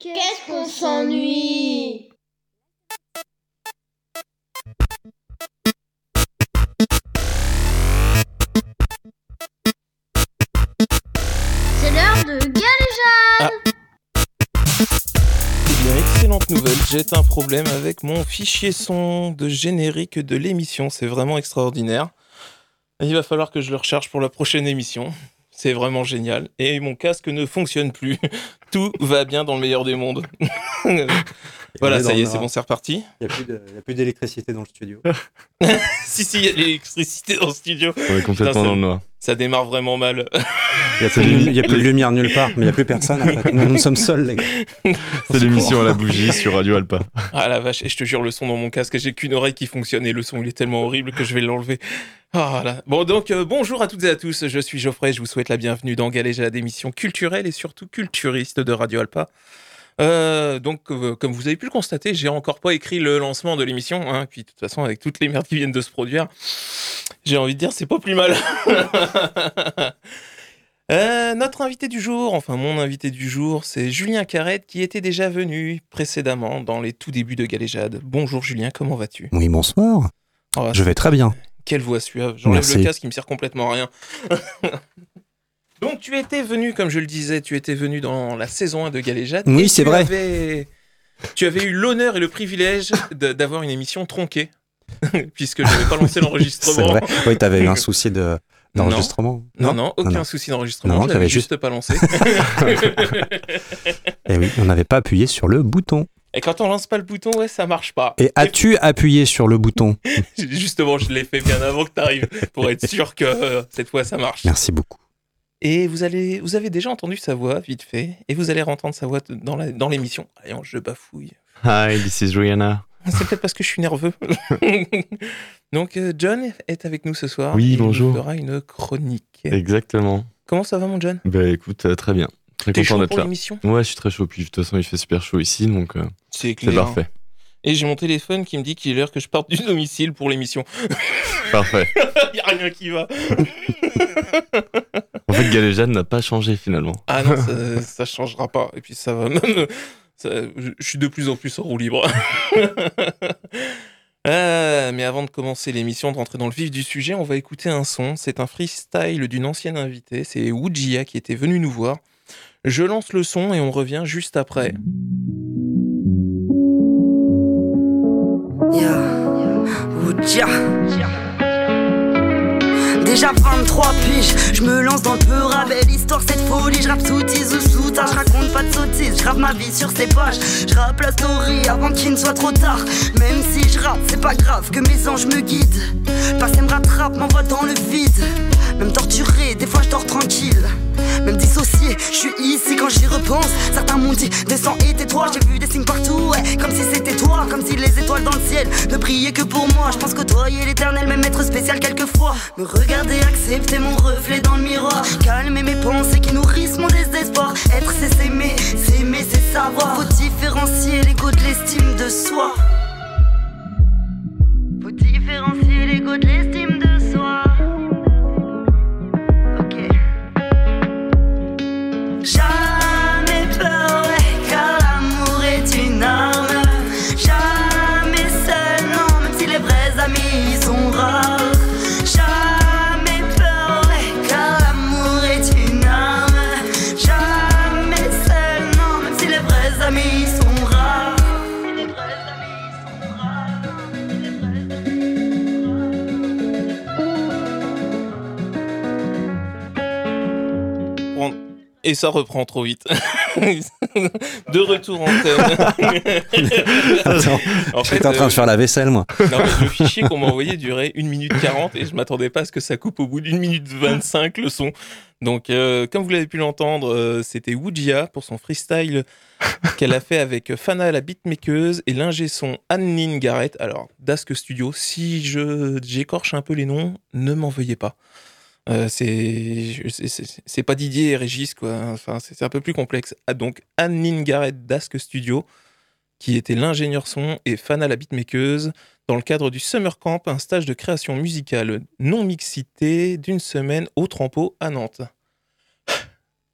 Qu'est-ce qu'on s'ennuie C'est l'heure de galéjade Eh bien, excellente nouvelle, j'ai un problème avec mon fichier son de générique de l'émission, c'est vraiment extraordinaire. Il va falloir que je le recharge pour la prochaine émission. C'est vraiment génial. Et mon casque ne fonctionne plus. Tout va bien dans le meilleur des mondes. voilà, ça y est, c'est bon, c'est reparti. Il n'y a plus d'électricité dans le studio. si, si, il y a de l'électricité dans le studio. On est complètement Putain, dans le noir. Ça démarre vraiment mal. Il n'y a, plus de lumière nulle part, mais il n'y a plus personne. En fait. Nous, nous sommes seuls, les gars. C'est l'émission à la bougie sur Radio Alpa. Ah la vache, et je te jure, le son dans mon casque, j'ai qu'une oreille qui fonctionne et le son il est tellement horrible que je vais l'enlever. Ah là. Bon donc euh, bonjour à toutes et à tous, je suis Geoffrey, je vous souhaite la bienvenue dans Galéjade, émission culturelle et surtout culturiste de Radio Alpa. Euh, donc euh, comme vous avez pu le constater, j'ai encore pas écrit le lancement de l'émission, hein, puis de toute façon avec toutes les merdes qui viennent de se produire, j'ai envie de dire c'est pas plus mal. Euh, notre invité du jour, enfin mon invité du jour, c'est Julien Carrette qui était déjà venu précédemment dans les tout débuts de Galéjade. Bonjour Julien, comment vas-tu? Oui, bonsoir. Oh, Je vais très bien. Quelle voix suave. J'enlève le casque, il me sert complètement à rien. Donc tu étais venu, comme je le disais, tu étais venu dans la saison 1 de Galéjade. Oui, c'est vrai. avais- Tu avais eu l'honneur et le privilège d'avoir une émission tronquée, puisque je n'avais pas lancé C'est l'enregistrement. vrai. Oui, tu avais eu un souci de- d'enregistrement. Non, non, aucun non. souci d'enregistrement. Non, je l'avais juste- juste pas lancé. Et oui, on n'avait pas appuyé sur le bouton. et quand on lance pas le bouton, ouais, ça marche pas. Et as-tu appuyé sur le bouton? Justement, je l'ai fait bien avant que tu arrives pour être sûr que euh, cette fois ça marche. Merci beaucoup. Et vous allez, vous avez déjà entendu sa voix vite fait, et vous allez entendre sa voix dans la- dans l'émission. Allez, je bafouille. Hi, this is Rihanna. C'est peut-être parce que je suis nerveux. Donc euh, John est avec nous ce soir. Oui, et il nous bonjour. fera une chronique. Exactement. Comment ça va mon John? Bah écoute, euh, très bien. Très T'es content chaud d'être pour là. l'émission? Ouais, je suis très chaud. Puis de toute façon, il fait super chaud ici, donc euh, C'est c'est clair. parfait. Et j'ai mon téléphone qui me dit qu'il est l'heure que je parte du domicile pour l'émission. Parfait. Il y a rien qui va. En fait, Galéjade n'a pas changé finalement. Ah non, ça, ça changera pas. Et puis ça va même. Je suis de plus en plus en roue libre. Euh, mais avant de commencer l'émission, de rentrer dans le vif du sujet, on va écouter un son. C'est un freestyle d'une ancienne invitée. C'est Wujia qui était venue nous voir. Je lance le son et on revient juste après. Déjà 23 piges, je me lance dans le peur belle histoire, cette folie, je rappe sous tease ou sous je raconte pas de sottises, je grave ma vie sur ces pages, je rappe la story avant qu'il ne soit trop tard, même si je rappe, c'est pas grave que mes anges me guident, passé me rattrape, m'envoie dans le vide, même torturé, des fois je dors tranquille, même dissocié, je suis ici quand j'y repense, certains m'ont dit descends et tais-toi, j'ai vu des signes partout, ouais, comme si c'était toi, comme si les étoiles dans le ciel ne brillaient que pour moi, je pense côtoyer l'éternel, même être spécial quelquefois, me regarder, accepter mon reflet dans le miroir, calmer mes pensées qui nourrissent mon désespoir, être c'est s'aimer, s'aimer c'est savoir, faut différencier l'ego de l'estime de soi. Faut différencier l'ego de l'estime Et ça reprend trop vite. de retour en thème. Attends, en j'étais en train de faire la vaisselle, moi. euh, non, mais le fichier qu'on m'a envoyé durait 1 minute 40 et je m'attendais pas à ce que ça coupe au bout d'une minute 25 le son. Donc, euh, comme vous l'avez pu l'entendre, euh, c'était Wujia pour son freestyle qu'elle a fait avec Fana la beatmakeuse et l'ingé son Anne-Lynn Garrett. Alors, Dask Studio, si je j'écorche un peu les noms, ne m'en veuillez pas. Euh, c'est pas Didier et Régis, quoi. Enfin, c'est un peu plus complexe. Ah, donc, Anne-Lynn Garrett Dask Studio, qui était l'ingénieur son, et Fana la beatmakeuse, dans le cadre du Summer Camp, un stage de création musicale non mixité d'une semaine au Trampo à Nantes.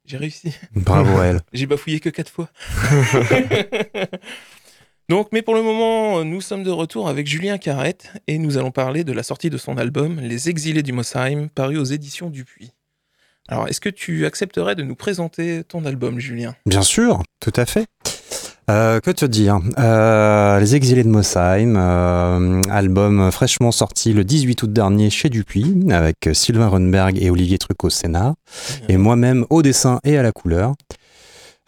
J'ai réussi. Bravo à elle. J'ai bafouillé que quatre fois. Donc, mais pour le moment, nous sommes de retour avec Julien Carrette et nous allons parler de la sortie de son album Les Exilés du Mosheim, paru aux éditions Dupuis. Alors, est-ce que tu accepterais de nous présenter ton album, Julien? Bien sûr, tout à fait. Euh, que te dire? Euh, Les Exilés de Mosheim, euh, album fraîchement sorti le 18 août dernier chez Dupuis, avec Sylvain Runberg et Olivier Truc au Sénat, et moi-même au dessin et à la couleur.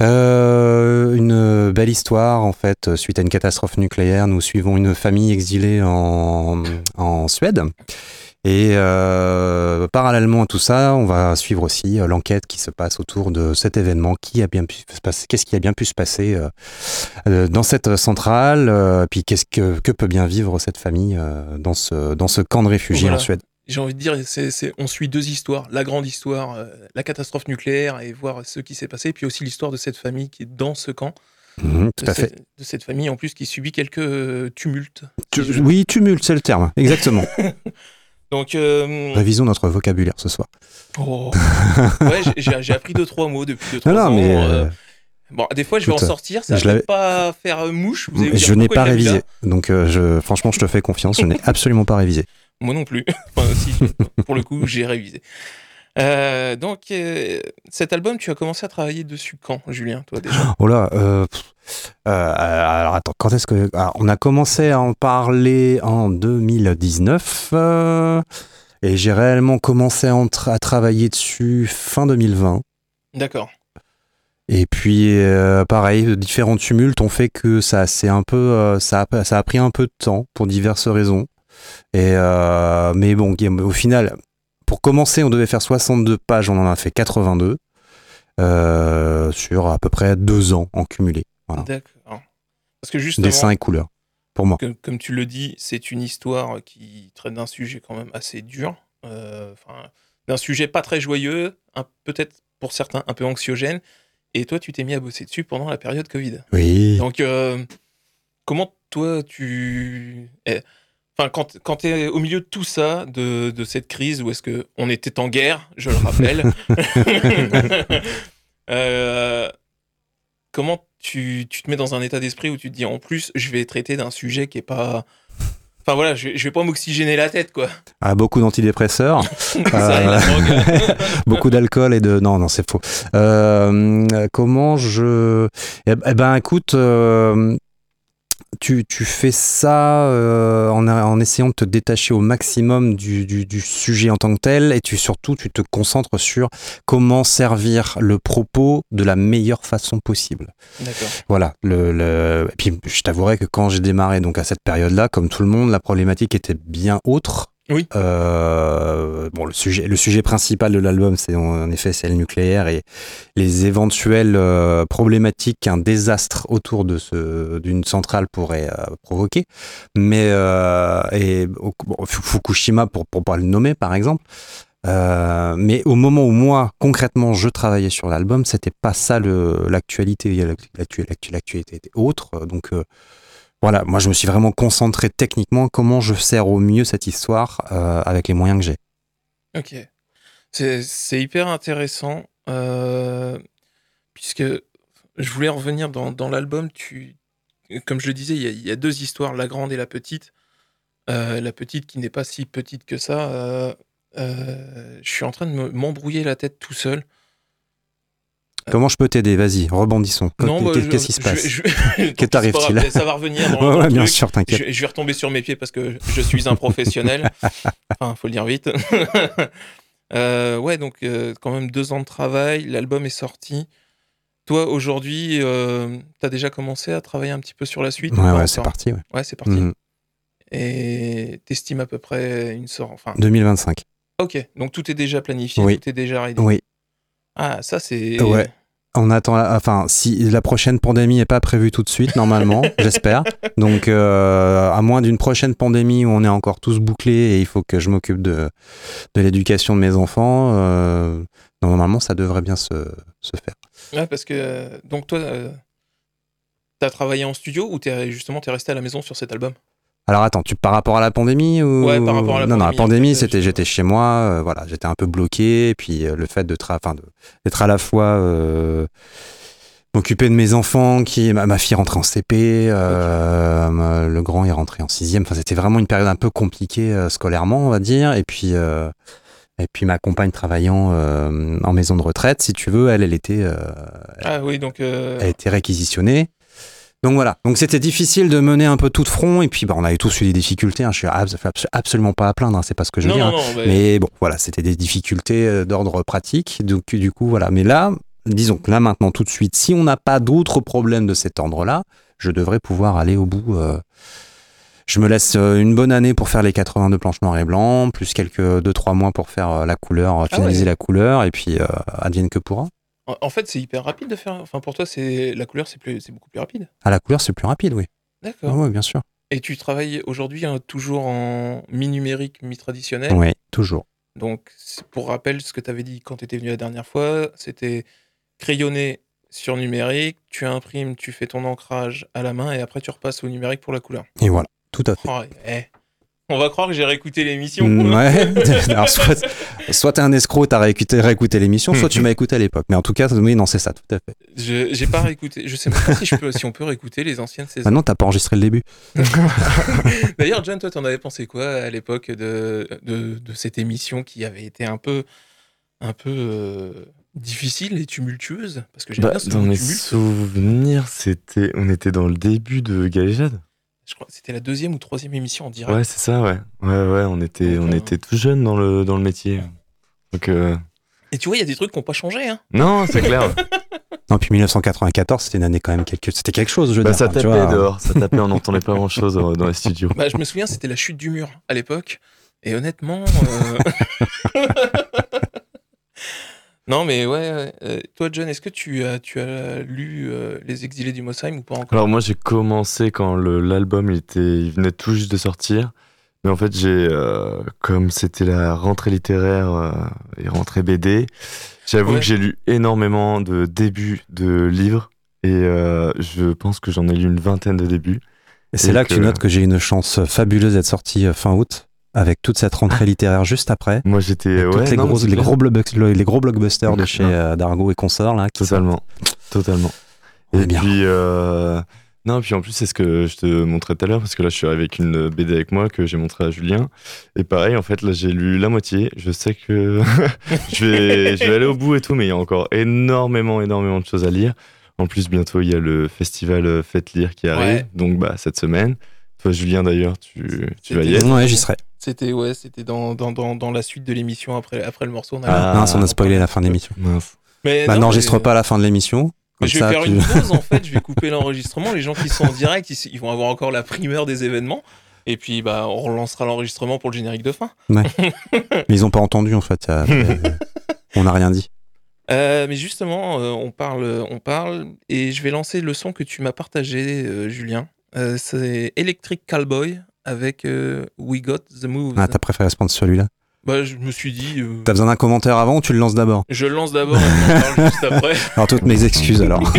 Euh, une belle histoire en fait suite à une catastrophe nucléaire. Nous suivons une famille exilée en, en Suède. Et euh, parallèlement à tout ça, on va suivre aussi euh, l'enquête qui se passe autour de cet événement, qui a bien pu se passer, qu'est-ce qui a bien pu se passer euh, euh, dans cette centrale, euh, puis qu'est-ce que, que peut bien vivre cette famille euh, dans ce dans ce camp de réfugiés Voilà. en Suède. J'ai envie de dire, c'est, c'est- on suit deux histoires. La grande histoire, euh, la catastrophe nucléaire et voir ce qui s'est passé, puis aussi l'histoire de cette famille qui est dans ce camp. Mhm, tout de à fait. cette, de cette famille en plus qui subit quelques euh, tumultes. Tu- oui, tumulte, c'est le terme, exactement. Donc, euh, Révisons notre vocabulaire ce soir. oh. ouais, j'ai- appris deux trois mots depuis deux trois Non, mais Bon, des fois, je vais en sortir, ça je va pas faire mouche. Vous je n'ai pas révisé, donc euh, je, franchement, je te fais confiance. Je n'ai absolument pas révisé. Moi non plus. Enfin, si, pour le coup, j'ai révisé. Euh, donc, euh, cet album, tu as commencé à travailler dessus quand, Julien, toi déjà? Oh là, euh, alors attends, quand est-ce que. alors, on a commencé à en parler en 2019 euh, et j'ai réellement commencé à, tra- à travailler dessus fin 2020. D'accord. Et puis, pareil, différents tumultes ont fait que ça, c'est un peu, ça, a, ça a pris un peu de temps pour diverses raisons. Et euh, mais bon, au final, pour commencer, on devait faire 62 pages, on en a fait 82 euh, sur à peu près deux ans en cumulé. Voilà. D'accord. Parce que justement, Dessin et couleur, pour moi. comme, comme tu le dis, c'est une histoire qui traite d'un sujet quand même assez dur. euh, d'un sujet pas très joyeux, peut-être pour certains un peu anxiogène. Et toi, tu t'es mis à bosser dessus pendant la période Covid. Oui. Donc, euh, comment toi, tu. eh, Enfin, quand, quand tu es au milieu de tout ça, de, de cette crise, où est-ce qu'on était en guerre, je le rappelle, euh, comment tu, tu te mets dans un état d'esprit où tu te dis, en plus, je vais traiter d'un sujet qui est pas. Enfin voilà, je, vais- je vais pas m'oxygéner la tête, quoi. Ah, beaucoup d'antidépresseurs, Euh, beaucoup d'alcool et de. Non, non, c'est faux. Euh, comment je. Eh, eh ben, écoute, euh, tu, tu fais ça euh, en, en essayant de te détacher au maximum du, du, du sujet en tant que tel et tu surtout tu te concentres sur comment servir le propos de la meilleure façon possible. Voilà. Le, le... Et puis, je t'avouerai que quand j'ai démarré donc à cette période-là, comme tout le monde, la problématique était bien autre. Oui. Euh, bon, le sujet, principal de l'album, c'est en effet c'est le nucléaire et les éventuelles euh, problématiques qu'un désastre autour de ce d'une centrale pourrait euh, provoquer. Mais Fukushima pour pour pas le nommer par exemple. Mais au moment où moi, concrètement, je travaillais sur l'album, c'était pas ça l'actualité. L'actu- l'actu- L'actualité était autre. Donc voilà, moi je me suis vraiment concentré techniquement comment je sers au mieux cette histoire euh, avec les moyens que j'ai. Ok. C'est hyper intéressant, euh, puisque je voulais revenir dans, dans l'album. Tu, comme je le disais, il y, a, deux histoires, la grande et la petite. Euh, la petite qui n'est pas si petite que ça. je suis en train de me- m'embrouiller la tête tout seul. Comment je peux t'aider? Vas-y, rebondissons. Non, bah, je- Qu'est-ce qui se je- passe? je- Que c'est pas t'arrive-t-il Ça va revenir dans, Ouais, dans ouais, le bien truc. sûr, t'inquiète. Je, je vais retomber sur mes pieds parce que je suis un professionnel. enfin, faut le dire vite. Euh, ouais, donc euh, quand même deux ans de travail, l'album est sorti. Toi, aujourd'hui, euh, t'as déjà commencé à travailler un petit peu sur la suite ou Ouais, ouais, c'est parti. ouais. Ouais, c'est parti. Mhm. Et t'estimes à peu près une sorte. Enfin, 2025. ok, donc tout est déjà planifié, Oui. tout est déjà ready. Oui. Ah, ça c'est. Ouais. On attend, la- enfin, si la prochaine pandémie n'est pas prévue tout de suite, normalement, j'espère. Donc, euh, à moins d'une prochaine pandémie où on est encore tous bouclés et il faut que je m'occupe de, de l'éducation de mes enfants, euh, normalement, ça devrait bien se, se faire. Ouais, parce que donc toi, euh, t'as travaillé en studio ou t'es justement t'es resté à la maison sur cet album? Alors attends, tu par rapport à la pandémie ou? Ouais, par rapport à la non non la pandémie, pandémie c'était j'étais chez moi, euh, voilà j'étais un peu bloqué et puis euh, le fait de d'être à la fois euh, m'occuper de mes enfants qui ma, ma fille rentrait en CP, euh, le grand est rentré en sixième, enfin c'était vraiment une période un peu compliquée scolairement on va dire et puis euh, et puis ma compagne travaillant euh, en maison de retraite si tu veux elle elle était euh, Ah oui, donc. a été réquisitionnée. Donc voilà, donc c'était difficile de mener un peu tout de front et puis bah, on avait tous eu des difficultés. hein. Je suis abs- abs- absolument pas à plaindre, hein, c'est pas ce que je veux non, dire. non, hein. non, mais- Mais bon, voilà, c'était des difficultés euh, d'ordre pratique. Donc du coup, voilà. Mais là, disons que là maintenant, tout de suite, si on n'a pas d'autres problèmes de cet ordre-là, je devrais pouvoir aller au bout. euh. Je me laisse euh, une bonne année pour faire les 82 planches noires et blancs, plus quelques 2-3 mois pour faire la couleur, Ah finaliser ouais. la couleur, et puis euh, advienne que pourra. En- fait, c'est hyper rapide de faire. Enfin, pour toi, c'est la couleur, c'est plus, c'est beaucoup plus rapide. À la couleur, c'est plus rapide, oui. D'accord. Ah ouais, bien sûr. Et tu travailles aujourd'hui hein, toujours en mi-numérique, mi-traditionnel? Oui, toujours. Donc, pour rappel, ce que tu avais dit quand tu étais venu la dernière fois, c'était crayonné sur numérique, tu imprimes, tu fais ton ancrage à la main et après tu repasses au numérique pour la couleur. Et voilà, tout à fait. Oh, eh. On va croire que j'ai réécouté l'émission. Mm, Ouais. Alors, soit, soit t'es un escroc, t'as réécouté, réécouté l'émission, soit tu m'as écouté à l'époque. Mais en tout cas, oui, non, c'est ça, tout à fait. Je j'ai pas réécouté. Je sais même pas si, je peux, si on peut réécouter les anciennes saisons. Maintenant, t'as pas enregistré le début. D'ailleurs, John, toi, t'en avais pensé quoi à l'époque de, de, de cette émission qui avait été un peu, un peu euh, difficile et tumultueuse? Parce que Bah, bien ce dans mes tumulte. souvenirs, c'était, on était dans le début de Galéjade. Je crois que c'était la deuxième ou troisième émission en direct. Ouais, c'est ça, ouais. Ouais, ouais, on était, Donc, on euh, était tout jeunes dans le, dans le métier. Donc, euh, Et tu vois, il y a des trucs qui n'ont pas changé. Hein. non, c'est clair. Non, puis 1994, c'était une année quand même quelque, c'était quelque chose, je veux bah, dire. ça tu tapait dehors, ça tapait, on n'entendait pas grand chose dans les studios. Bah, je me souviens, c'était la chute du mur à l'époque. Et honnêtement. euh, non, mais ouais. ouais. Euh, toi, John, est-ce que tu as, tu as lu euh, Les Exilés du Mossheim ou pas encore? Alors moi j'ai commencé quand l'album il était, il venait tout juste de sortir, mais en fait j'ai, euh, comme c'était la rentrée littéraire euh, et rentrée BD, j'avoue Ouais. que j'ai lu énormément de débuts de livres et euh, je pense que j'en ai lu une vingtaine de débuts. Et c'est là que tu que- notes que j'ai une chance fabuleuse d'être sorti fin août, avec toute cette rentrée littéraire juste après. Moi j'étais ouais, toutes les, non, grosses- gros blockbusters, les gros blockbusters de chez euh, Dargo et consorts, là. qui totalement, totalement. On Et bien. puis euh, non, puis en plus c'est ce que je te montrais tout à l'heure parce que là je suis arrivé avec une BD avec moi que j'ai montré à Julien et pareil en fait là j'ai lu la moitié. Je sais que je vais je vais aller au bout et tout, mais il y a encore énormément énormément de choses à lire. En plus bientôt il y a le festival euh, Faites lire qui arrive, Ouais. donc bah cette semaine. Toi Julien d'ailleurs tu tu vas y être. Ouais, j'y serai. C'était ouais, c'était dans, dans, dans, dans la suite de l'émission après, après le morceau. On a- Ah. Mince, on a spoilé la fin de l'émission. Mais Bah, n'enregistre mais- pas la fin de l'émission. mais je vais ça, faire tu- une pause en fait, je vais couper l'enregistrement. Les gens qui sont en direct, ils, ils vont avoir encore la primeur des événements. Et puis bah on relancera l'enregistrement pour le générique de fin. Mais ils ont pas entendu, en fait. on n'a rien dit. Euh, mais justement, euh, on parle, on parle, et je vais lancer le son que tu m'as partagé, euh, Julien. Euh, c'est Electric Cowboy avec euh, We Got the Moves. Ah, t'as préféré se prendre celui-là. bah, je me suis dit, euh, T'as besoin d'un commentaire avant ou tu le lances d'abord je le lance d'abord, et on en parle juste après. Alors, toutes mes excuses alors.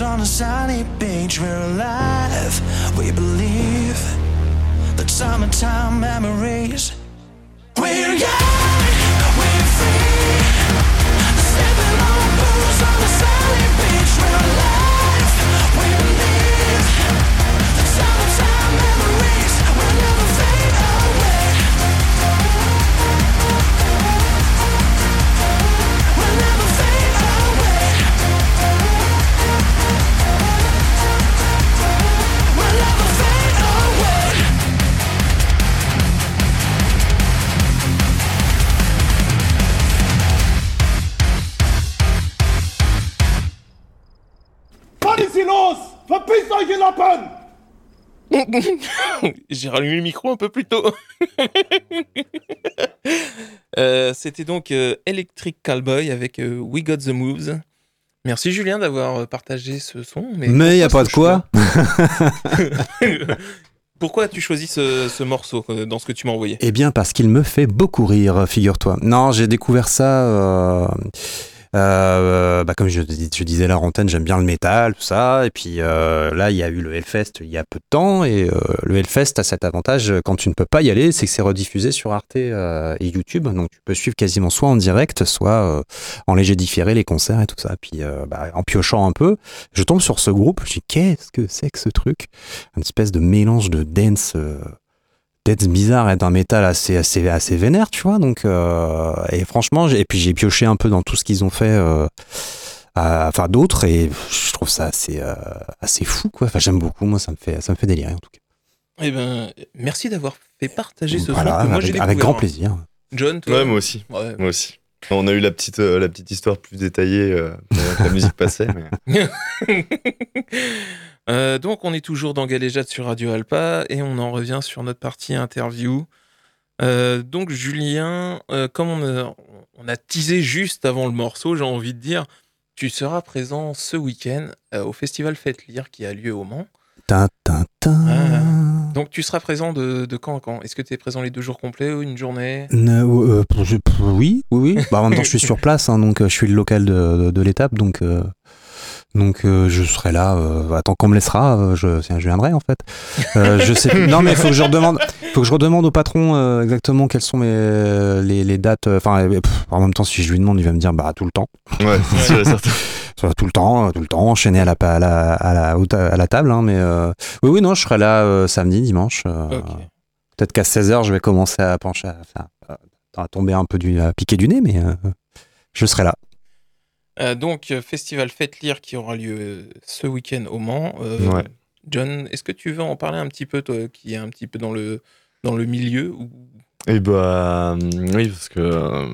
on a sunny beach, we're alive. We believe that summertime memories. We're young, we're free. J'ai rallumé le micro un peu plus tôt. Euh, C'était donc euh, Electric Cowboy avec euh, We Got the Moves. Merci Julien d'avoir partagé ce son. Mais, Mais y a pas de quoi. Pourquoi as-tu choisi ce, ce morceau dans ce que tu m'as envoyé? Eh bien, parce qu'il me fait beaucoup rire, figure-toi. Non, j'ai découvert ça. Euh, bah, comme je, dis- je disais la antenne, j'aime bien le métal, tout ça. Et puis euh, là, il y a eu le Hellfest il y a peu de temps. Et euh, le Hellfest a cet avantage, quand tu ne peux pas y aller, c'est que c'est rediffusé sur Arte et YouTube. Donc tu peux suivre quasiment soit en direct, soit en léger différé les concerts et tout ça. Puis bah, en piochant un peu, je tombe sur ce groupe. Je dis, qu'est-ce que c'est que ce truc? Une espèce de mélange de dance. Dance bizarre et d'un métal assez assez assez vénère tu vois donc euh, et franchement j'ai- et puis j'ai pioché un peu dans tout ce qu'ils ont fait euh, à- enfin d'autres et je trouve ça assez euh, assez fou quoi enfin j'aime beaucoup moi ça me fait ça me fait délirer en tout cas Eh ben, merci d'avoir fait partager ce voilà son que moi avec, grand plaisir John, toi Ouais, moi aussi. Ouais. Moi aussi. On a eu la petite, euh, la petite histoire plus détaillée euh, pendant que la musique passait. Mais... Euh, donc, on est toujours dans Galéjade sur Radio Alpa et on en revient sur notre partie interview. Euh, donc, Julien, euh, comme on a, on a teasé juste avant le morceau, j'ai envie de dire, tu seras présent ce week-end au festival Fête Lire qui a lieu au Mans. Tin, tin, tin. Ah. Donc, tu seras présent de, de quand à quand? Est-ce que tu es présent les deux jours complets ou une journée? Euh, je- oui, oui, oui. Bah, en même temps, je suis sur place, hein, donc je suis le local de, de, de l'étape, donc euh, donc euh, je serai là. Euh, tant qu'on me laissera, euh, je, je viendrai en fait. Euh, je sais. plus. Non, mais il faut que je redemande. Faut que je redemande au patron euh, exactement quelles sont mes, les, les dates. Enfin, euh, en même temps, si je lui demande, il va me dire bah tout le temps, Ouais, sûr certain. Tout le temps, tout le temps, enchaîné à la à la à la, à la table. Hein, mais euh, oui, oui, non, je serai là euh, samedi, dimanche. euh. Peut-être qu'à 16h, je vais commencer à pencher, à, tomber un peu du, à piquer du nez, mais euh, je serai là. Euh, donc, euh, festival Fête Lire qui aura lieu euh, ce week-end au Mans. Euh, Ouais. John, est-ce que tu veux en parler un petit peu, toi, qui est un petit peu dans le, dans le milieu ou... Et bah, hum, oui, parce que euh,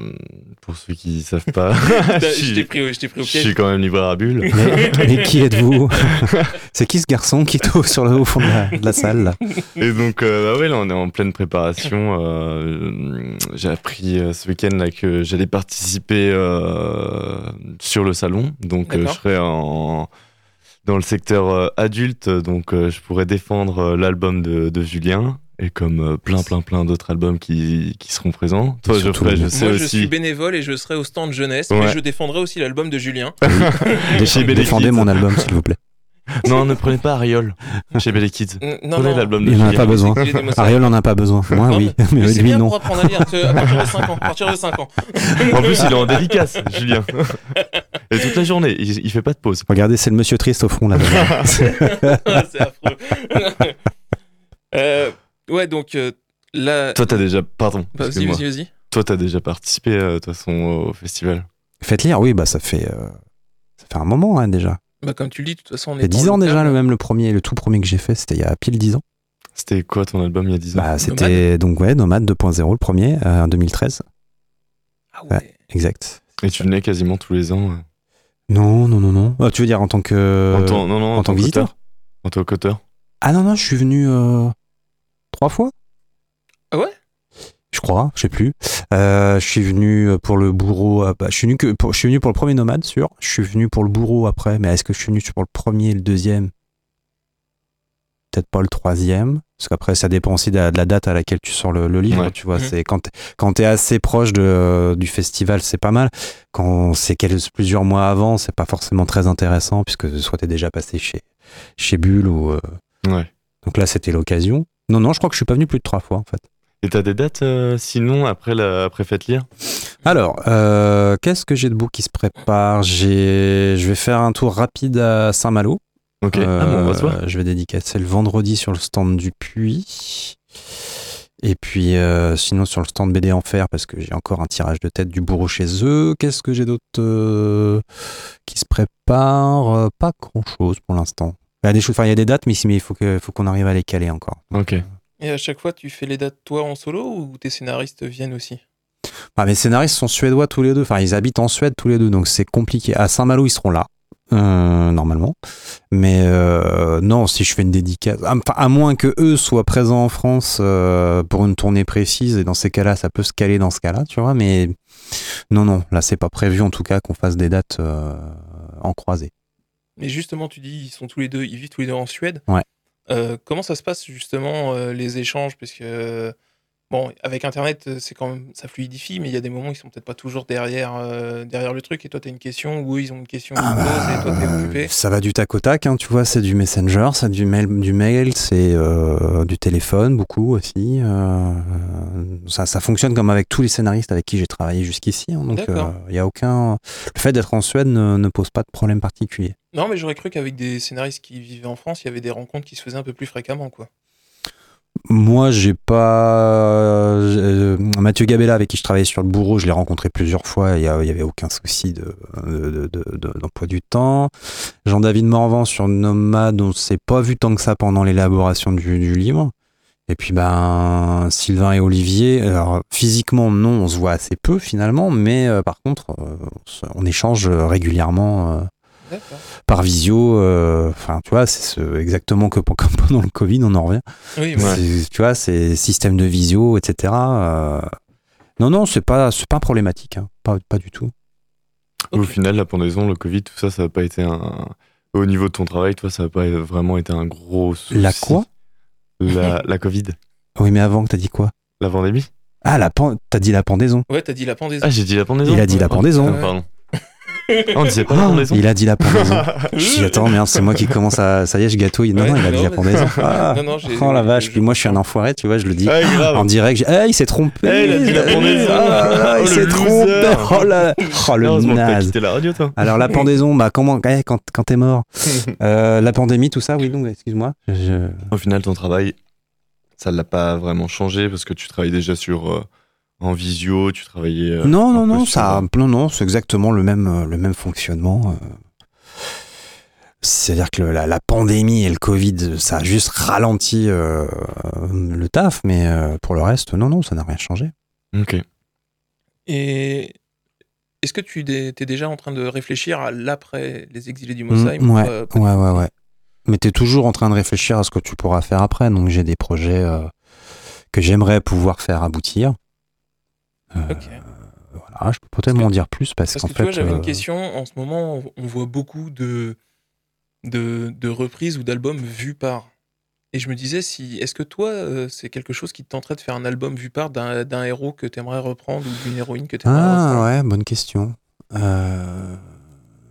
pour ceux qui savent pas, je, Je suis- t'ai pris, au- je t'ai pris au je piège. suis quand même livreur à bulles. Mais, mais qui êtes-vous? C'est qui ce garçon qui est au, sur le, au fond de la, de la salle là? Et donc, euh, bah ouais, là, on est en pleine préparation. euh, j'ai appris euh, ce week-end là que j'allais participer euh, sur le salon. Donc, euh, je serai en, dans le secteur euh, adulte. Donc, euh, je pourrais défendre euh, l'album de, de Julien. Et comme euh, plein, plein, plein d'autres albums qui, qui seront présents. Toi, Geoffrey, je sais Moi, je suis bénévole et je serai au stand jeunesse, mais Ouais. je défendrai aussi l'album de Julien. Chez Belle Défendez mon album, s'il vous plaît. Non, ne prenez pas Ariol chez Belle Kids. Non, Prenez l'album de Il en a pas besoin. Il est démonstré. Ariel en a pas besoin. Moi, Non, oui, Mais mais lui, bien non. pour à lire, à partir de 5 ans. À partir de 5 ans. En plus, il est en dédicace, Julien. Et toute la journée, il, il fait pas de pause. Regardez, c'est le monsieur triste au fond là. c'est affreux. Euh, ouais, donc euh, là. Toi, t'as déjà. Pardon. Vas-y, excuse-moi. vas-y, vas-y. Toi, t'as déjà participé, euh, de toute façon, au festival. Faites lire, oui, bah ça fait euh, ça fait un moment hein, déjà. Bah, comme tu le dis, de toute façon, on est. 10 ans déjà, le même le premier, le tout premier que j'ai fait, c'était il y a pile 10 ans. C'était quoi ton album il y a 10 ans? Bah, c'était donc ouais, Nomade 2.0 le premier euh, en 2013, Ah ouais. exact. Et tu venais quasiment tous les ans. Non, non, non, non. Ah, tu veux dire en tant que en tant, non, non, en tant que visiteur? En tant qu'auteur. Ah non non, je suis venu euh, trois fois? Ah ouais? Je crois, je sais plus. Euh, je suis venu pour le bourreau. bah, je suis venu que pour, je suis venu pour le premier nomade, sûr. Je suis venu pour le bourreau après, mais est-ce que je suis venu pour le premier et le deuxième? Peut-être pas le troisième. Parce qu'après, ça dépend aussi de la, de la date à laquelle tu sors le, le livre. Ouais. Tu vois, Mhm. c'est quand t'es, quand t'es assez proche de, du festival, c'est pas mal. Quand c'est quelques, plusieurs mois avant, c'est pas forcément très intéressant puisque soit t'es déjà passé chez, chez Bulle ou. euh, Ouais. donc là, c'était l'occasion. Non, non, je crois que je suis pas venu plus de trois fois en fait. Et t'as des dates euh, sinon après la après Faites Lire? Alors, euh, qu'est-ce que j'ai de beau qui se prépare? J'ai, je vais faire un tour rapide à Saint-Malo. Ok. ah bon, on va se voir. Euh, je vais dédicacer le vendredi sur le stand du Puy. Et puis, euh, sinon, sur le stand BD Enfer, parce que j'ai encore un tirage de tête du bourreau chez eux. Qu'est-ce que j'ai d'autre euh, qui se prépare? Pas grand-chose pour l'instant. Il y a des choses, enfin, il y a des dates, mais mais il faut que- faut qu'on arrive à les caler encore. Ok. Et à chaque fois, tu fais les dates toi en solo ou tes scénaristes viennent aussi? Ah, mes scénaristes sont suédois tous les deux. Enfin, ils habitent en Suède tous les deux, donc c'est compliqué. À Saint-Malo, ils seront là, euh, normalement. Mais euh, non, si je fais une dédicace, à, enfin, à moins que eux soient présents en France euh, pour une tournée précise, et dans ces cas-là, ça peut se caler dans ce cas-là, tu vois. Mais non, non, là, c'est pas prévu en tout cas qu'on fasse des dates euh, en croisée. Mais justement, tu dis ils sont tous les deux, ils vivent tous les deux en Suède. Ouais. Euh, comment ça se passe justement euh, les échanges? Parce que euh, bon, avec Internet, euh, c'est quand même ça fluidifie, mais il y a des moments où ils sont peut-être pas toujours derrière euh, derrière le truc. Et toi, tu as une question ou eux, ils ont une question Ah bah, et toi, t'es occupé. Ça va du tac au tac, hein, tu vois, c'est du messenger, c'est du mail, du mail c'est euh, du téléphone, beaucoup aussi. euh, ça, ça fonctionne comme avec tous les scénaristes avec qui j'ai travaillé jusqu'ici. hein, donc, il y a aucun. Le fait d'être en Suède ne, ne pose pas de problème particulier. Non, mais j'aurais cru qu'avec des scénaristes qui vivaient en France, il y avait des rencontres qui se faisaient un peu plus fréquemment, quoi. Moi, j'ai pas. euh, Mathieu Gabella, avec qui je travaillais sur le bourreau, je l'ai rencontré plusieurs fois. Il y, a- il y avait aucun souci de, de- de- de- d'emploi du temps. Jean-David Morvan sur Nomade, on s'est pas vu tant que ça pendant l'élaboration du, livre. Et puis, ben, Sylvain et Olivier, alors physiquement, non, on se voit assez peu finalement, mais euh, par contre, euh, on, on échange régulièrement. Par visio. euh, Enfin, tu vois, c'est ce- exactement que, comme pendant le Covid, on en revient. Oui, Ouais. Tu vois, c'est système de visio, etc. euh, Non, non, c'est pas, c'est pas problématique, hein. pas, pas du tout. Au final, la pendaison, le Covid, tout ça, ça n'a pas été un. Au niveau de ton travail, toi, ça n'a pas vraiment été un gros souci. La quoi? La, la Covid. Oui, mais avant, t'as dit quoi? La pandémie? Ah, la pen- t'as dit la pendaison. ouais, t'as dit la pendaison. Ah, j'ai dit la pendaison Il a dit la pendaison. Ah, Pardon. Ah, on disait pas la Ah, pendaison il a dit la pendaison. Je dis, attends, merde, c'est moi qui commence à. Ça y est, je gâtouille. Non, Ouais, non, il a non, dit la pendaison. Ah, Non, non, j'ai- oh la vache, puis moi, je suis un enfoiré, tu vois, je le dis. Ah. En direct, j'ai- ah, il s'est trompé. Eh, il a dit la pendaison. Ah, Oh, il le s'est trompé. Oh, la... oh le naze. la radio, toi. Alors la pendaison, bah comment eh, quand, quand t'es mort, Euh, la pandémie, tout ça, oui, donc excuse-moi. Je- Au final, ton travail, ça l'a pas vraiment changé parce que tu travailles déjà sur euh, en visio, tu travaillais. euh, non, non, non, ça, non, non, c'est exactement le même, euh, le même fonctionnement. euh. C'est-à-dire que le- la, la pandémie et le Covid, ça a juste ralenti euh, le taf, mais euh, pour le reste, non, non, ça n'a rien changé. Ok. Et est-ce que tu es déjà en train de réfléchir à l'après les exilés du Mm, ouais, euh, ouais, ouais, ouais. Mais t'es toujours en train de réfléchir à ce que tu pourras faire après, donc j'ai des projets euh, que j'aimerais pouvoir faire aboutir. Euh, Ok. Voilà, je peux peut-être m'en dire plus parce, Parce qu'en que tu vois, fait. j'avais euh, une question. En ce moment, on- voit beaucoup de, de, de reprises ou d'albums vus par. Et je me disais, si, est-ce que toi, euh, c'est quelque chose qui te tenterait de faire un album vu par d'un d'un héros que tu aimerais reprendre ou d'une héroïne que tu aimerais Ah reprendre? ouais, bonne question. Euh,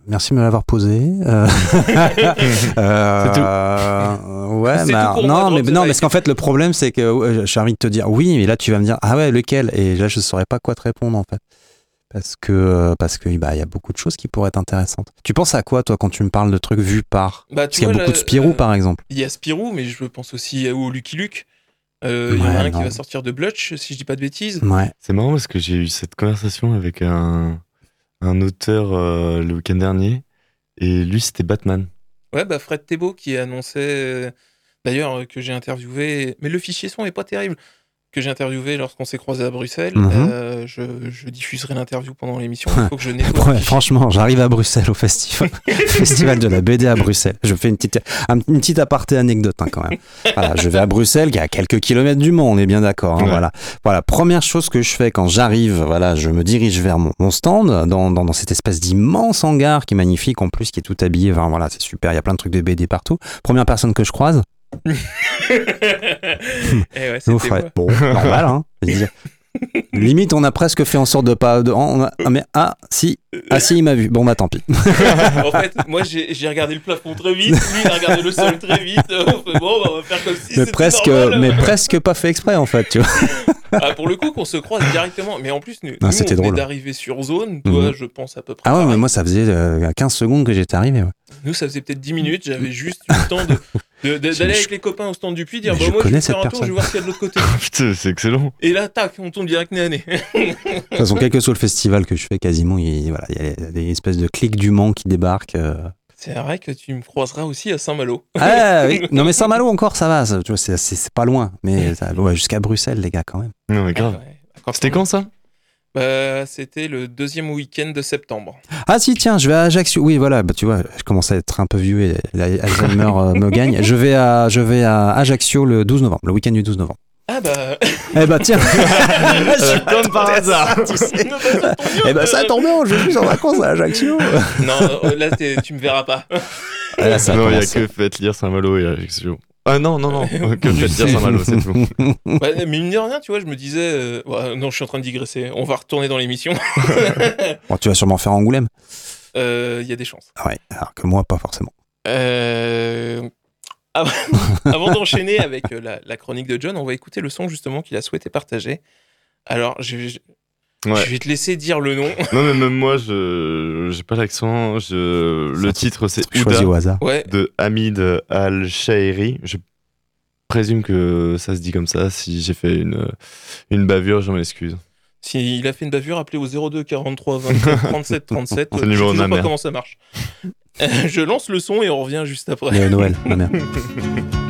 Merci de me l'avoir posé. Euh, euh, Ouais, C'est bah, tout pour moi, non, mais non, parce qu'en fait le problème c'est que euh, j'ai envie de te dire oui, mais là tu vas me dire ah ouais lequel? Et là je saurais pas quoi te répondre en fait parce que euh, parce que bah il y a beaucoup de choses qui pourraient être intéressantes. Tu penses à quoi toi quand tu me parles de trucs vus par? Bah, Parce qu'il y a beaucoup de Spirou euh, par exemple. Il y a Spirou, mais je pense aussi au Lucky Luke. Euh, Il y en a Ouais, un qui va sortir de Blutch, si je dis pas de bêtises. Ouais. C'est marrant parce que j'ai eu cette conversation avec un, un auteur euh, le week-end dernier. Et lui c'était Batman. Ouais, bah Fred Thébault qui annonçait, euh, d'ailleurs, euh, que j'ai interviewé, mais le fichier son est pas terrible, que j'ai interviewé lorsqu'on s'est croisé à Bruxelles. Mhm. Euh, je, je diffuserai l'interview pendant l'émission. Il faut que je nettoie. Ouais, le fichier. franchement, j'arrive à Bruxelles au festival, festival de la BD à Bruxelles. Je fais une petite, un- une petite aparté anecdote hein, quand même. Voilà, je vais à Bruxelles, qui est à quelques kilomètres du Mans, on est bien d'accord. hein, Ouais. Voilà, voilà. Première chose que je fais quand j'arrive, voilà, je me dirige vers mon, mon stand dans, dans, dans cette espèce d'immense hangar qui est magnifique en plus, qui est tout habillé. Enfin, voilà, c'est super. Il y a plein de trucs de BD partout. Première personne que je croise, Eh ouais. Bon, normal, hein. Limite, on a presque fait en sorte de pas. de- on a- ah, mais ah, si. Ah, si, il m'a vu. Bon, bah, tant pis. en fait, moi j'ai regardé le plafond très vite, lui il a regardé le sol très vite. Bon, bah, on va faire comme si mais presque, normal. mais presque pas fait exprès, en fait, tu vois. Ah, pour le coup, qu'on se croise directement. Mais en plus, nous, Ah, nous, on d'arriver sur zone. Toi, Mhm. je pense à peu près. Ah ouais, mais moi, ça faisait euh, 15 secondes que j'étais arrivé. ouais. Nous, ça faisait peut-être 10 minutes. J'avais juste eu le temps de- Je- d'aller je- avec les copains au stand du puits, dire Mais bah, je moi je connais vais faire cette un tour, je vais voir ce qu'il y a de l'autre côté. Putain, c'est excellent. Et là, tac, on tombe direct nez à nez. De toute façon, quel que soit le festival que je fais, quasiment, il, voilà, il y a des espèces de clics du Mans qui débarquent. euh. C'est vrai que tu me croiseras aussi à Saint-Malo. Ah oui, non, mais Saint-Malo encore, ça va. ça, tu vois, c'est- pas loin. Mais ça- ouais, jusqu'à Bruxelles, les gars, quand même. Non, mais grave. Ouais. Quand C'était quand ça? Bah, C'était le deuxième week-end de septembre. Ah si, tiens, je vais à Ajaccio. Oui, voilà, bah, tu vois, je commence à être un peu vieux et l'Alzheimer euh, me gagne. Je vais, à, je vais à Ajaccio le 12 novembre, le week-end du 12 novembre. Ah bah. Eh bah tiens, Euh, Comme par hasard. eh bah ça tombe bien, je vais plus en vacances à Ajaccio. non, euh, là t'es- tu me verras pas. Ah, là, ça non, il y a que Faites lire Saint-Malo et Ajaccio. Ah non, non, non, que Je Faites lire Saint-Malo, c'est tout. Bah, mais mine de rien, tu vois, je me disais. euh, ouais, non, je suis en train de digresser. On va retourner dans l'émission. Bon, tu vas sûrement faire Angoulême. Euh, Il y a des chances. Ah ouais, alors que moi, pas forcément. Euh, Avant, avant d'enchaîner avec euh, la, la chronique de John, on va écouter le son justement qu'il a souhaité partager. Alors, je, je- Ouais. je vais te laisser dire le nom. Non, mais même moi, je j'ai pas l'accent. Je... Le titre, c'est Choisi Ouda au hasard. Ouais, de Hamid Al-Shairi. Je présume que ça se dit comme ça. Si j'ai fait une, une bavure, je m'en excuse. s'il a fait une bavure, appelez au 02 43 24 37 37. C'est le numéro je de sais pas mère. comment ça marche. Je lance le son et on revient juste après. Mais Noël, ma mère.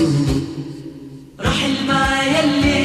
سني رحل معايا اللي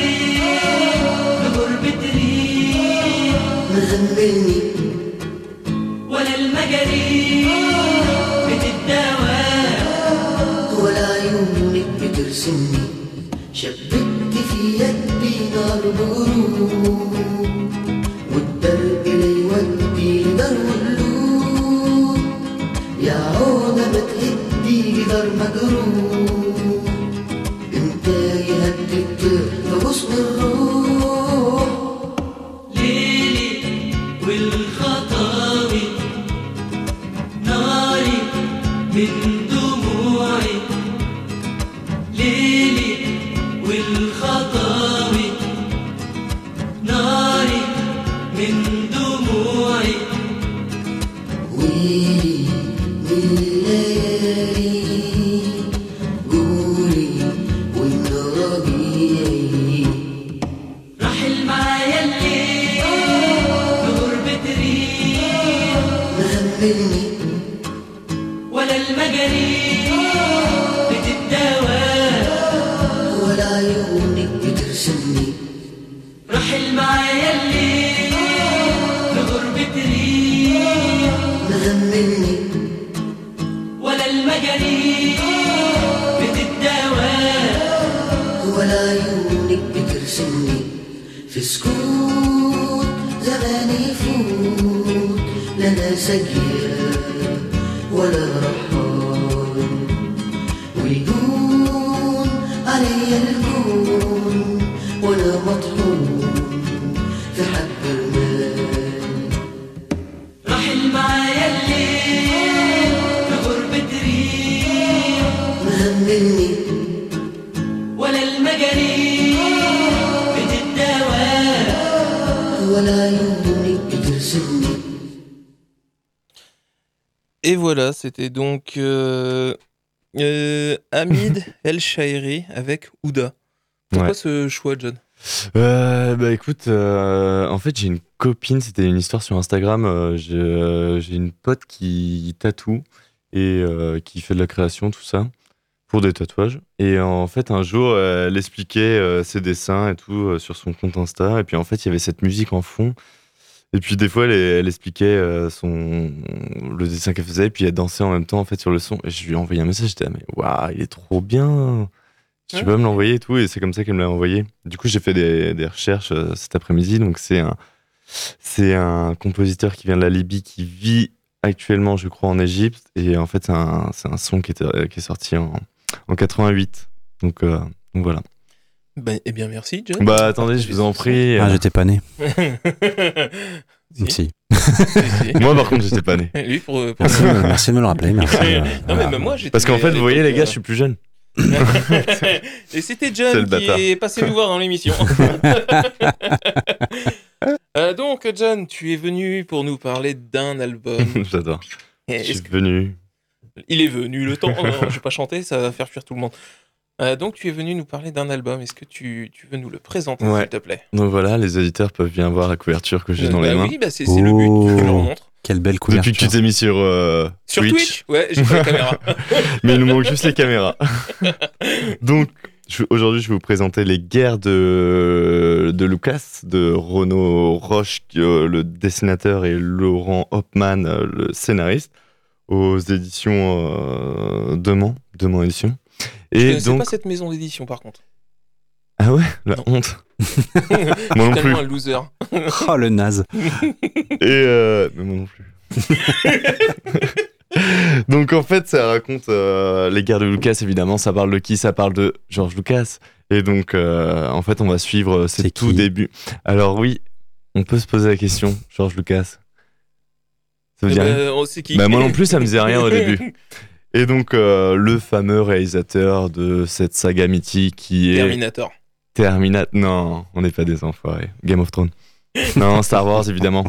ويهون علي الكون وانا مطحون في حب المال رحل معايا الليل في غربة ريح مهملني ولا المجاريح بتتداوى ولا عيونك بترسمني Et voilà, c'était donc euh, euh, Hamid El Shairi avec Ouda. Pourquoi Ouais. ce choix, John? Euh, bah écoute, euh, en fait j'ai une copine, c'était une histoire sur Instagram, euh, j'ai une pote qui tatoue et qui fait de la création, tout ça, pour des tatouages. Et en fait un jour elle expliquait ses dessins et tout sur son compte Insta, et puis en fait il y avait cette musique en fond. Et puis des fois elle, elle expliquait euh, son, le dessin qu'elle faisait, puis elle dansait en même temps en fait sur le son. Et je lui ai envoyé un message, j'étais ah, mais waouh, il est trop bien tu Ouais. peux me l'envoyer et tout, et c'est comme ça qu'elle me l'a envoyé. Du coup, j'ai fait des, des recherches euh, cet après-midi. Donc, c'est un, c'est un compositeur qui vient de la Libye, qui vit actuellement, je crois, en Égypte. Et en fait, c'est un, un son qui, était, qui est sorti en, en 88. Donc, euh, donc voilà. Ben, Eh bien, merci, John. Bah, attendez, je vous en prie. Ah, j'étais pas né. Si. Si. Moi, par contre, j'étais pas né. Lui, pour. pour- Merci, de- merci de me le rappeler. Merci. euh, non, mais même moi. Parce qu'en fait, vous voyez, les gars, je suis plus jeune. Et c'était John qui est passé nous voir dans l'émission. Euh, donc, John, tu es venu pour nous parler d'un album. J'adore. Je suis venu. Il est venu le temps. Non, je vais pas chanter, ça va faire fuir tout le monde. Euh, donc, tu es venu nous parler d'un album. Est-ce que tu, tu veux nous le présenter, Ouais. s'il te plaît? Donc voilà, les auditeurs peuvent bien voir la couverture que j'ai Euh, dans bah les mains. Oui, bah c'est le but. Oh. Tu leur montres. Quelle belle Depuis couverture. que tu t'es mis sur, euh, Sur Twitch, Ouais, j'ai pas la caméra. Mais il nous manque juste les caméras. Donc, je- aujourd'hui, je vais vous présenter les guerres de, de Lucas, de Renaud Roche, le dessinateur, et Laurent Hopman, le scénariste, aux éditions euh, Demain, Demain Édition. Je Et connaissais donc, pas cette maison d'édition, par contre. ah ouais, la Non. honte. Je suis Moi non tellement plus. un loser. Oh, le naze. Et euh, mais moi non plus. Donc en fait, ça raconte euh, les guerres de Lucas, évidemment. Ça parle de qui? Ça parle de George Lucas. Et donc, euh, en fait, on va suivre ses C'est tout débuts. Alors oui, on peut se poser la question, George Lucas. Ça dit Eh rien ben, on sait qui? Bah, moi non plus, ça me disait rien au début. Et donc, euh, le fameux réalisateur de cette saga mythique qui est Terminator. Terminator. Non, on n'est pas des enfoirés. Game of Thrones. Non, Star Wars, évidemment.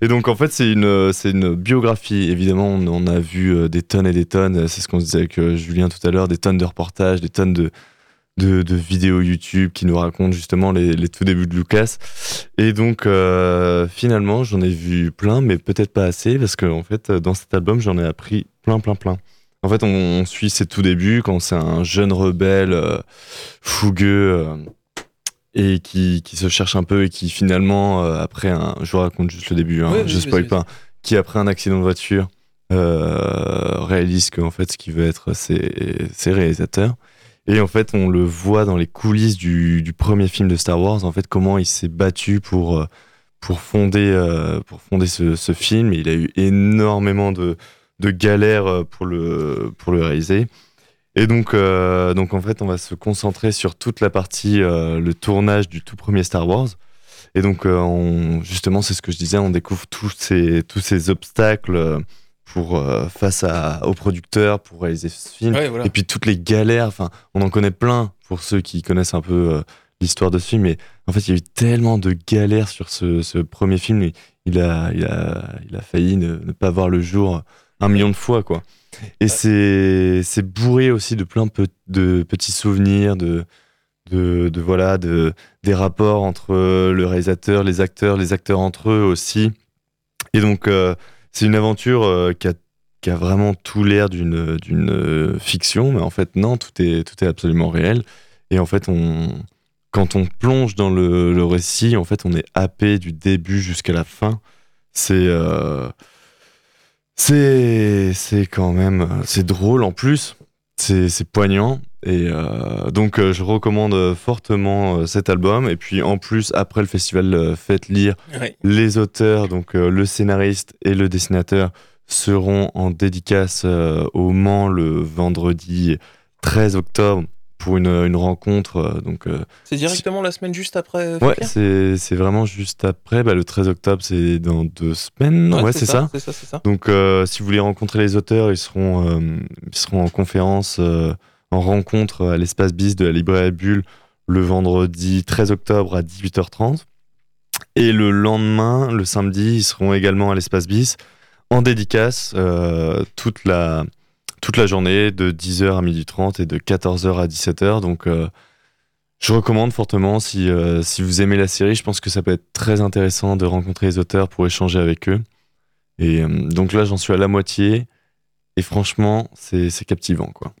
Et donc, en fait, c'est une, c'est une biographie. Évidemment, on, on a vu euh, des tonnes et des tonnes. C'est ce qu'on se disait avec euh, Julien tout à l'heure. Des tonnes de reportages, des tonnes de, de, de vidéos YouTube qui nous racontent justement les, les tout débuts de Lucas. Et donc, euh, finalement, j'en ai vu plein, mais peut-être pas assez, parce qu'en en fait, dans cet album, j'en ai appris plein, plein, plein. En fait, on, on suit ses tout débuts quand c'est un jeune rebelle euh, fougueux euh, et qui, qui se cherche un peu et qui finalement, euh, après un. Je vous raconte juste le début, hein, je spoil pas. Qui, après un accident de voiture, réalise qu'en fait, ce qui veut être, c'est réalisateur. Et en fait, on le voit dans les coulisses du, du premier film de Star Wars, en fait, comment il s'est battu pour, pour fonder, euh, pour fonder ce, ce film. Et il a eu énormément de, de galères euh, pour le, pour le réaliser. Et donc, euh, donc, en fait, on va se concentrer sur toute la partie, euh, le tournage du tout premier Star Wars. Et donc, euh, on, justement, c'est ce que je disais, on découvre tous ces, tous ces obstacles pour, face à, aux producteurs pour réaliser ce film. Ouais, voilà. Et puis toutes les galères, enfin, on en connaît plein pour ceux qui connaissent un peu l'histoire de ce film. Mais en fait, il y a eu tellement de galères sur ce, ce premier film. Il, il a, il, a, il a failli ne, ne pas voir le jour un million de fois, quoi. Et c'est, c'est bourré aussi de plein pe- de petits souvenirs, de, de, de voilà, de, des rapports entre le réalisateur, les acteurs, les acteurs entre eux aussi. Et donc, euh, c'est une aventure euh, qui a qui a vraiment tout l'air d'une d'une euh, fiction, mais en fait non, tout est tout est absolument réel. Et en fait, on quand on plonge dans le, le récit, en fait, on est happé du début jusqu'à la fin. C'est euh, c'est c'est quand même c'est drôle en plus. C'est c'est poignant Et euh, donc, euh, je recommande euh, fortement euh, cet album. Et puis, en plus, après le festival, faites lire Ouais. les auteurs, donc le scénariste et le dessinateur, seront en dédicace au Mans le vendredi 13 octobre pour une, une rencontre. euh, donc, euh, C'est directement la semaine juste après. ouais, c'est c'est vraiment juste après. Bah, le 13 octobre, c'est dans deux semaines. Ouais, c'est ça. C'est ça, c'est ça. Donc, euh, si vous voulez rencontrer les auteurs, ils seront, ils seront en conférence, en rencontre à l'espace BIS de la librairie Bulle le vendredi 13 octobre à 18h30. Et le lendemain, le samedi, ils seront également à l'espace BIS en dédicace euh, toute, la, toute la journée de 10h à 12h30 et de 14h à 17h. Donc, euh, je recommande fortement si, euh, si vous aimez la série. Je pense que ça peut être très intéressant de rencontrer les auteurs pour échanger avec eux. Et euh, donc là, j'en suis à la moitié. Et franchement, c'est c'est captivant, quoi.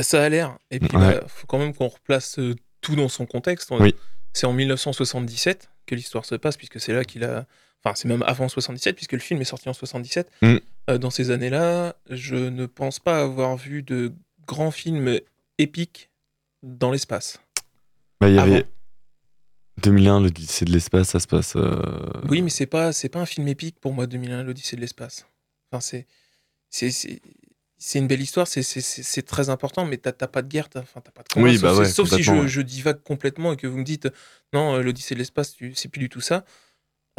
Ça a l'air. Et puis, Ouais. bah, faut quand même qu'on replace tout dans son contexte. Oui. C'est en 1977 que l'histoire se passe, puisque c'est là qu'il a. Enfin, c'est même avant 77, puisque le film est sorti en 77. Mm. Euh, dans ces années-là, je ne pense pas avoir vu de grands films épiques dans l'espace. Bah, il y Avant. avait 2001, l'Odyssée de l'espace, ça se passe. euh, Oui, mais c'est pas c'est pas un film épique pour moi 2001 l'Odyssée de l'espace. Enfin c'est c'est c'est une belle histoire, c'est très important, mais t'as pas de guerre, t'as enfin, pas de combat, Oui, sauf, bah si- ouais, sauf si je, ouais. je divague complètement et que vous me dites non euh, l'Odyssée de l'espace c'est plus du tout ça.